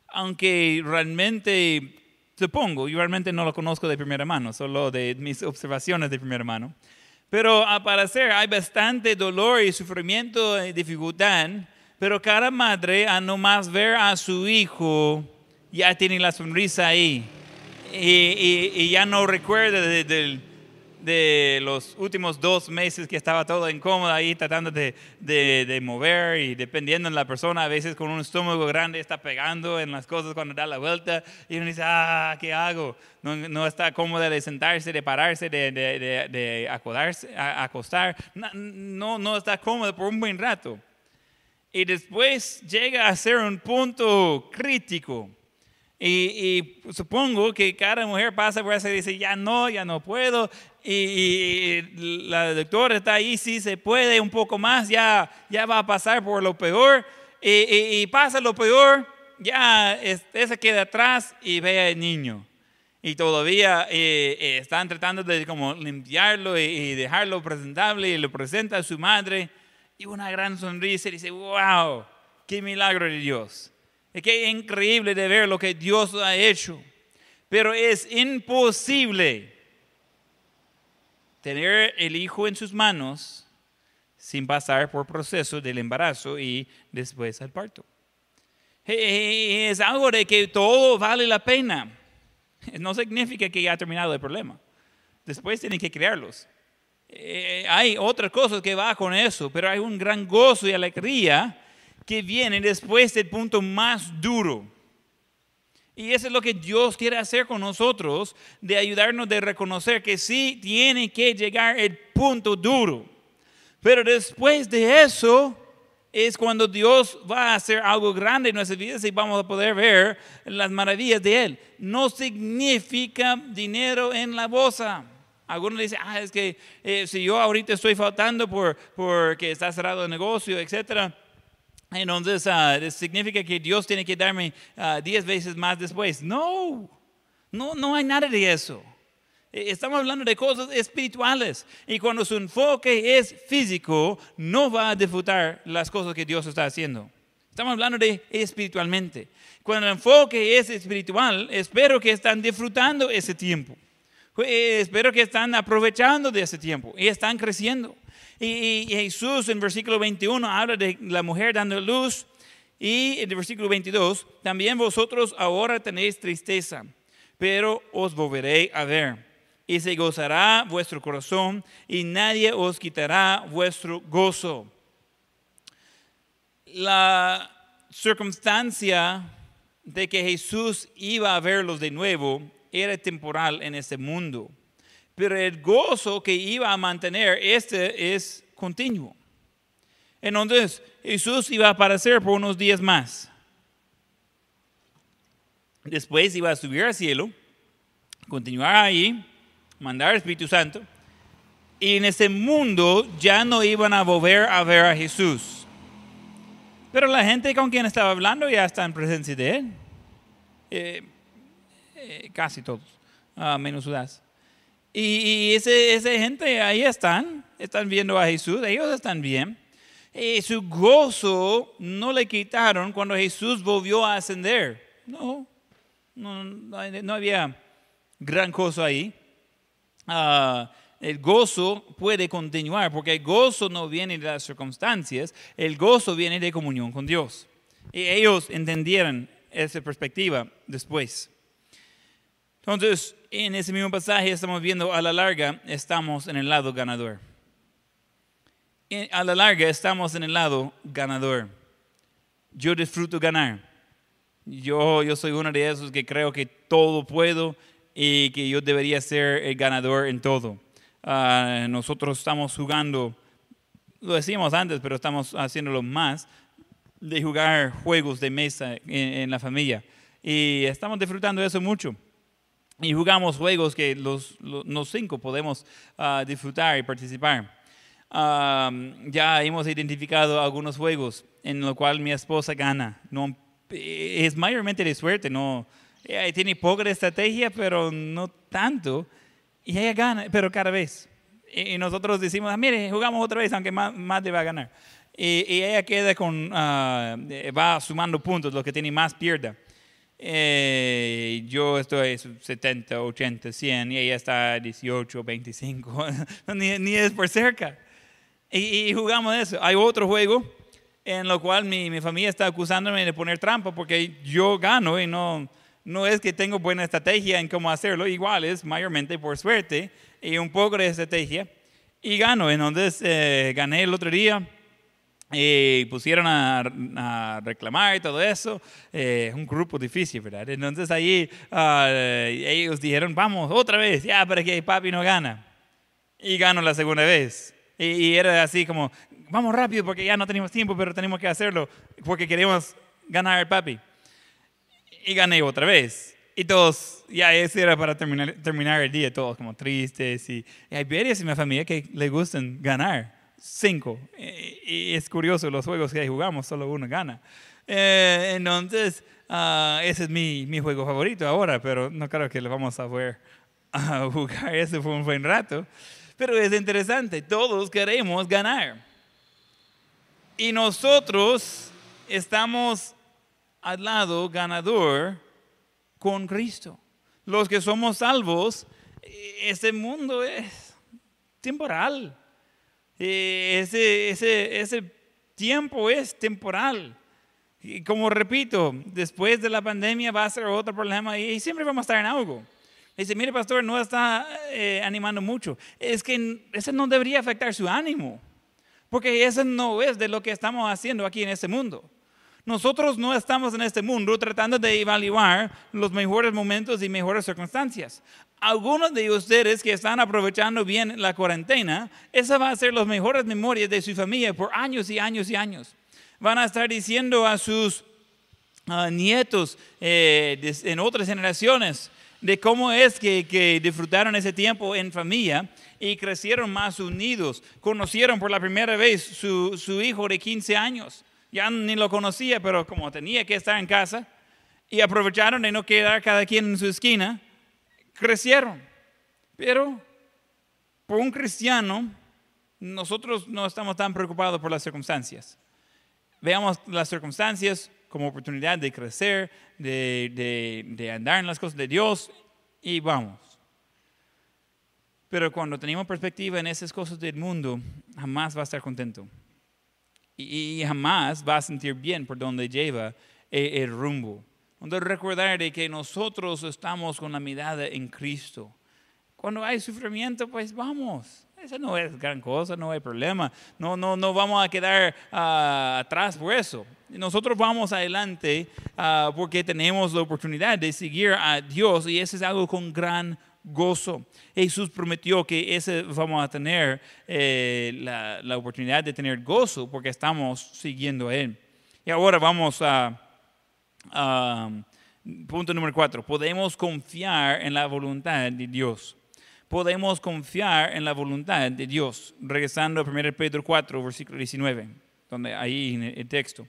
aunque realmente Supongo, yo realmente no lo conozco de primera mano, solo de mis observaciones de primera mano. Pero al parecer hay bastante dolor y sufrimiento y dificultad, pero cada madre a nomás ver a su hijo ya tiene la sonrisa ahí. y, y- y ya no recuerda de, del- de los últimos dos meses que estaba todo incómodo ahí tratando de, de- de mover y dependiendo de la persona, a veces con un estómago grande está pegando en las cosas cuando da la vuelta y uno dice, ah, ¿qué hago? No, no está cómoda de sentarse, de pararse, de, de, acodarse- a- acostar, no, no está cómoda por un buen rato. Y después llega a ser un punto crítico. Y, y supongo que cada mujer pasa por eso y dice, ya no, ya no puedo. Y, y- la doctora está ahí, sí se puede un poco más, ya, ya va a pasar por lo peor. Y, y- y pasa lo peor, ya este se queda atrás y ve al niño. Y todavía eh, eh, están tratando de como limpiarlo y dejarlo presentable y lo presenta a su madre. Y una gran sonrisa y dice, wow, qué milagro de Dios. Es que increíble de ver lo que Dios ha hecho. Pero es imposible tener el hijo en sus manos sin pasar por proceso del embarazo y después al parto. Eh, Es algo de que todo vale la pena. No significa que ya ha terminado el problema. Después tienen que crearlos. Hay otras cosas que va con eso, pero hay un gran gozo y alegría que viene después del punto más duro. Y eso es lo que Dios quiere hacer con nosotros, de ayudarnos de reconocer que sí tiene que llegar el punto duro. Pero después de eso es cuando Dios va a hacer algo grande en nuestras vidas y vamos a poder ver las maravillas de Él. No significa dinero en la bolsa. Algunos dicen, ah, es que eh, si yo ahorita estoy faltando por, porque está cerrado el negocio, etcétera, entonces ah, significa que Dios tiene que darme ah, diez veces más después. No, no, no hay nada de eso. Eh, Estamos hablando de cosas espirituales y cuando su enfoque es físico, no va a disfrutar las cosas que Dios está haciendo. Estamos hablando de espiritualmente. Cuando el enfoque es espiritual, espero que están disfrutando ese tiempo. Eh, Espero que están aprovechando de ese tiempo y están creciendo. Y, Jesús en versículo 21 habla de la mujer dando luz. Y en el versículo 22, también vosotros ahora tenéis tristeza, pero os volveré a ver. Y se gozará vuestro corazón y nadie os quitará vuestro gozo. La circunstancia de que Jesús iba a verlos de nuevo era temporal en este mundo, pero el gozo que iba a mantener este es continuo. Entonces Jesús iba a aparecer por unos días más. Después iba a subir al cielo, continuar ahí, mandar Espíritu Santo, y en ese mundo ya no iban a volver a ver a Jesús. Pero la gente con quien estaba hablando ya está en presencia de Él. Eh, eh, casi todos, ah, menos Judas. Y, y ese, esa gente ahí están, están viendo a Jesús, ellos están bien. Y su gozo no le quitaron cuando Jesús volvió a ascender. No, no, no, había gran cosa ahí. Ah, el gozo puede continuar, porque el gozo no viene de las circunstancias, el gozo viene de comunión con Dios. Y ellos entendieron esa perspectiva después. Entonces, en ese mismo pasaje estamos viendo a la larga, estamos en el lado ganador. A la larga estamos en el lado ganador. Yo disfruto ganar. Yo, yo soy uno de esos que creo que todo puedo y que yo debería ser el ganador en todo. Ah, nosotros estamos jugando, lo decíamos antes, pero estamos haciéndolo más, de jugar juegos de mesa en, en la familia. Y estamos disfrutando de eso mucho. Y jugamos juegos que los, los, cinco podemos ah, disfrutar y participar. Ah, ya hemos identificado algunos juegos en los cuales mi esposa gana. No, es mayormente de suerte, no, ella tiene poca estrategia, pero no tanto. Y ella gana, pero cada vez. Y, nosotros decimos, ah, mire, jugamos otra vez, aunque más, más te va a ganar. Y, y ella queda con, ah, va sumando puntos, lo que tiene más pierda. Eh, yo estoy 70, 80, 100 y ella está 18, 25, [LAUGHS] ni, ni es por cerca. Y, y, jugamos eso. Hay otro juego en lo cual mi, mi, familia está acusándome de poner trampa porque yo gano y no, No es que tengo buena estrategia en cómo hacerlo, igual es mayormente por suerte y un poco de estrategia. Y gano, entonces eh, gané el otro día y pusieron a, reclamar y todo eso. Es un grupo difícil, ¿verdad? Entonces ahí ah, ellos dijeron, vamos, otra vez, ya, para que papi no gana. Y gano la segunda vez. Y, era así como, vamos rápido porque ya no tenemos tiempo, pero tenemos que hacerlo porque queremos ganar el papi. Y gané otra vez. Y todos, ya ese era para terminar, terminar el día, todos como tristes. Y, hay varias en mi familia que le gustan ganar. Cinco. Y, es curioso, los juegos que jugamos, solo uno gana. Eh, entonces, uh, ese es mi, mi, juego favorito ahora, pero no creo que lo vamos a ver [LAUGHS] a jugar. Ese fue un buen rato. Pero es interesante, todos queremos ganar. Y nosotros estamos al lado ganador con Cristo. Los que somos salvos, ese mundo es temporal. Ese, ese, ese tiempo es temporal. Y como repito, después de la pandemia va a ser otro problema y siempre vamos a estar en algo. Dice, mire pastor, no está eh, animando mucho. Es que eso no debería afectar su ánimo, porque eso no es de lo que estamos haciendo aquí en este mundo. Nosotros no estamos en este mundo tratando de evaluar los mejores momentos y mejores circunstancias. Algunos de ustedes que están aprovechando bien la cuarentena, esa va a ser las mejores memorias de su familia por años y años y años. Van a estar diciendo a sus ah, nietos eh, en otras generaciones, de cómo es que, disfrutaron ese tiempo en familia y crecieron más unidos. Conocieron por la primera vez su, su hijo de 15 años. Ya ni lo conocía, pero como tenía que estar en casa y aprovecharon de no quedar cada quien en su esquina, crecieron. Pero por un cristiano, nosotros no estamos tan preocupados por las circunstancias. Veamos las circunstancias como oportunidad de crecer, de, andar en las cosas de Dios y vamos. Pero cuando tenemos perspectiva en esas cosas del mundo, jamás va a estar contento. Y, jamás va a sentir bien por donde lleva el, el rumbo. Cuando recordar de que nosotros estamos con la mirada en Cristo. Cuando hay sufrimiento, pues vamos. Esa no es gran cosa, no hay problema. No, no, no vamos a quedar ah, atrás por eso. Nosotros vamos adelante ah, porque tenemos la oportunidad de seguir a Dios y eso es algo con gran gozo. Jesús prometió que ese vamos a tener eh, la, la, oportunidad de tener gozo porque estamos siguiendo a Él. Y ahora vamos a, punto número cuatro. Podemos confiar en la voluntad de Dios podemos confiar en la voluntad de Dios. Regresando a 1 Pedro 4, versículo 19, donde ahí en el texto.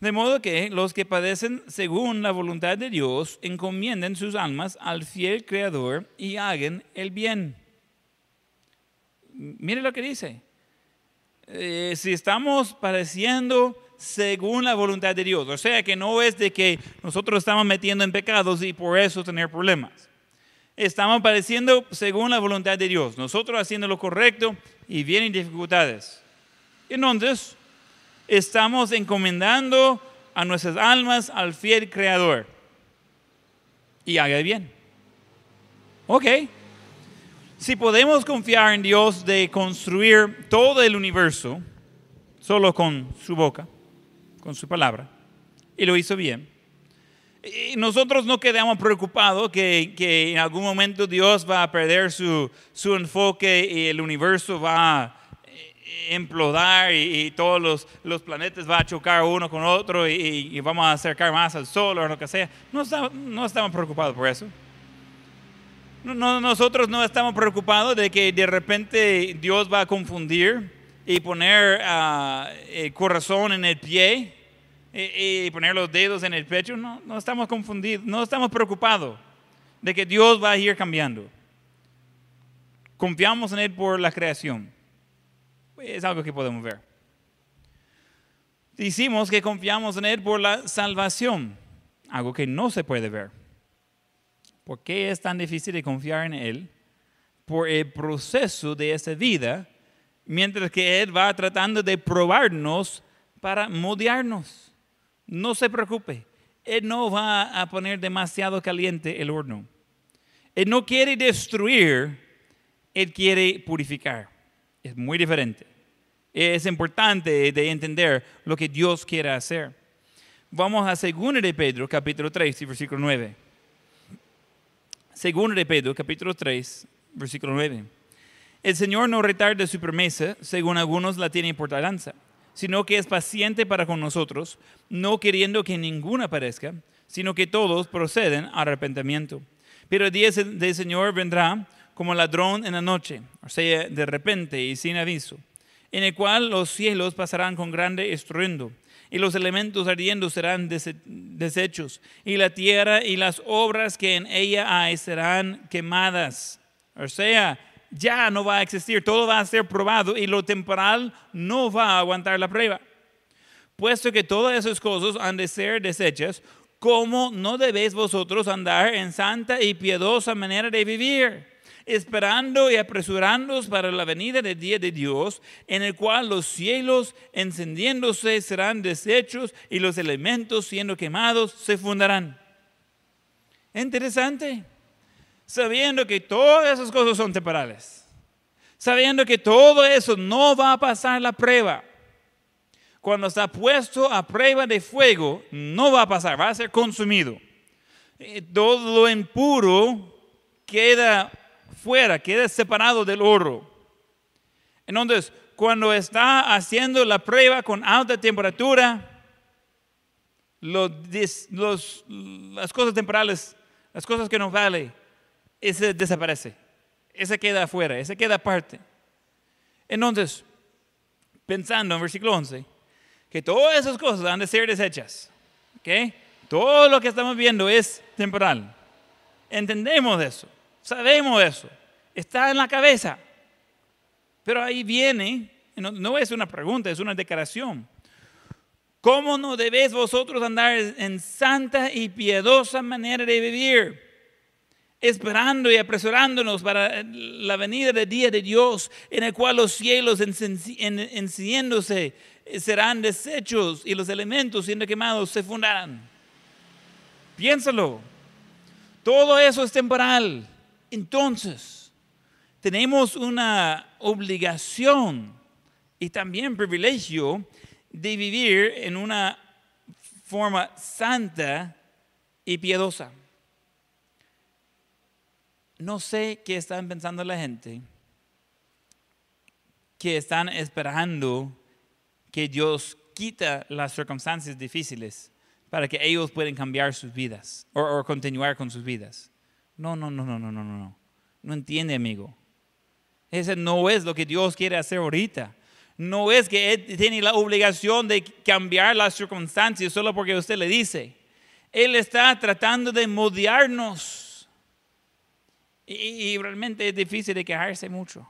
De modo que los que padecen según la voluntad de Dios encomienden sus almas al fiel Creador y hagan el bien. Mire lo que dice. Eh, si estamos padeciendo según la voluntad de Dios, o sea que no es de que nosotros estamos metiendo en pecados y por eso tener problemas estamos padeciendo según la voluntad de Dios, nosotros haciendo lo correcto y vienen dificultades. Entonces, estamos encomendando a nuestras almas al fiel Creador. Y haga bien. Ok. Si podemos confiar en Dios de construir todo el universo solo con su boca, con su palabra, y lo hizo bien, y nosotros no quedamos preocupados que, que, en algún momento Dios va a perder su, su enfoque y el universo va a implodar y, todos los, los, planetas van a chocar uno con otro y, y, vamos a acercar más al sol o lo que sea. No, no estamos preocupados por eso. No, nosotros no estamos preocupados de que de repente Dios va a confundir y poner uh, el corazón en el pie y, poner los dedos en el pecho, no, no estamos confundidos, no estamos preocupados de que Dios va a ir cambiando. Confiamos en Él por la creación. Es algo que podemos ver. Decimos que confiamos en Él por la salvación, algo que no se puede ver. ¿Por qué es tan difícil de confiar en Él? Por el proceso de esa vida, mientras que Él va tratando de probarnos para moldearnos. No se preocupe. Él no va a poner demasiado caliente el horno. Él no quiere destruir, Él quiere purificar. Es muy diferente. Es importante de entender lo que Dios quiere hacer. Vamos a 2 de Pedro, capítulo 3, versículo 9. 2 de Pedro, capítulo 3, versículo 9. El Señor no retarda su promesa, según algunos la tienen por tardanza, sino que es paciente para con nosotros, no queriendo que ninguna perezca, sino que todos proceden al arrepentimiento. Pero el día del Señor vendrá como ladrón en la noche, o sea, de repente y sin aviso, en el cual los cielos pasarán con grande estruendo, y los elementos ardiendo serán deshechos, y la tierra y las obras que en ella hay serán quemadas. O sea, ya no va a existir, todo va a ser probado y lo temporal no va a aguantar la prueba. Puesto que todas esas cosas han de ser desechas, ¿cómo no debéis vosotros andar en santa y piadosa manera de vivir? Esperando y apresurándoos para la venida del día de Dios, en el cual los cielos encendiéndose serán deshechos y los elementos siendo quemados se fundarán. Interesante. Sabiendo que todas esas cosas son temporales. Sabiendo que todo eso no va a pasar la prueba. Cuando está puesto a prueba de fuego, no va a pasar, va a ser consumido. Todo lo impuro queda fuera, quede separado del oro. Entonces, cuando está haciendo la prueba con alta temperatura, las cosas temporales, las cosas que no vale, ese desaparece. Ese queda afuera, ese queda aparte. Entonces, pensando en versículo 11, que todas esas cosas han de ser desechas. ¿okay? Todo lo que estamos viendo es temporal. Entendemos eso. Sabemos eso. Está en la cabeza. Pero ahí viene, no, es una pregunta, es una declaración. ¿Cómo no debéis vosotros andar en santa y piadosa manera de vivir? Esperando y apresurándonos para la venida del día de Dios, en el cual los cielos encendiéndose serán deshechos y los elementos siendo quemados se fundarán. Piénsalo. Todo eso es temporal. Entonces, tenemos una obligación y también privilegio de vivir en una forma santa y piadosa. No sé qué están pensando la gente que están esperando que Dios quita las circunstancias difíciles para que ellos puedan cambiar sus vidas o continuar con sus vidas. No, no, no, no, no, no, no. No entiende, amigo. Ese no es lo que Dios quiere hacer ahorita. No es que Él tiene la obligación de cambiar las circunstancias solo porque usted le dice. Él está tratando de moldearnos. Y, realmente es difícil de quejarse mucho.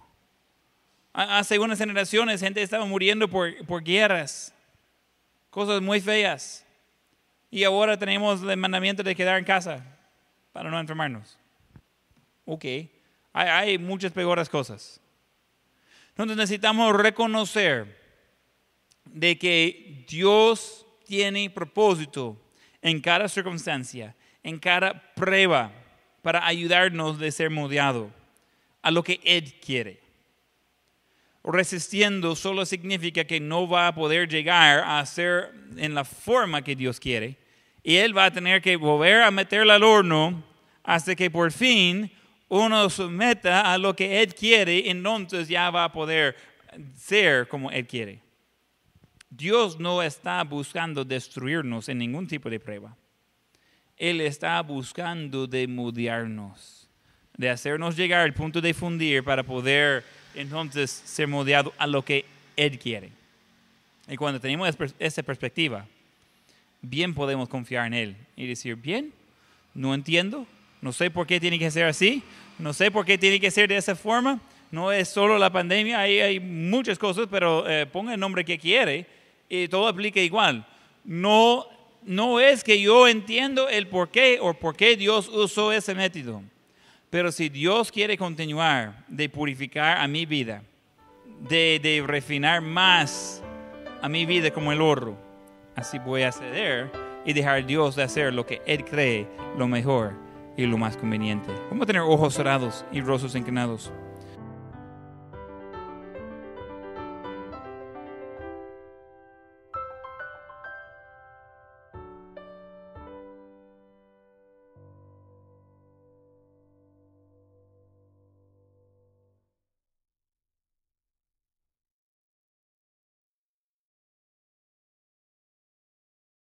Hace unas generaciones gente estaba muriendo por, por guerras, cosas muy feas. Y ahora tenemos el mandamiento de quedar en casa para no enfermarnos. Ok, hay, muchas peores cosas. Entonces necesitamos reconocer de que Dios tiene propósito en cada circunstancia, en cada prueba, para ayudarnos de ser moldeado a lo que Él quiere. Resistiendo solo significa que no va a poder llegar a ser en la forma que Dios quiere, y él va a tener que volver a meterla al horno hasta que por fin uno someta a lo que él quiere, entonces ya va a poder ser como él quiere. Dios no está buscando destruirnos en ningún tipo de prueba. Él está buscando de mudearnos, de hacernos llegar al punto de fundir para poder entonces ser moldeado a lo que Él quiere. Y cuando tenemos esa perspectiva, bien podemos confiar en Él y decir, bien, no entiendo, no sé por qué tiene que ser así, no sé por qué tiene que ser de esa forma, no es solo la pandemia, hay, hay muchas cosas, pero eh, ponga el nombre que quiere y todo aplica igual. No, no es que yo entiendo el por qué o por qué Dios usó ese método, pero si Dios quiere continuar de purificar a mi vida, de, de refinar más a mi vida como el oro, así voy a ceder y dejar a Dios de hacer lo que Él cree lo mejor y lo más conveniente. Vamos a tener ojos cerrados y rostros inclinados.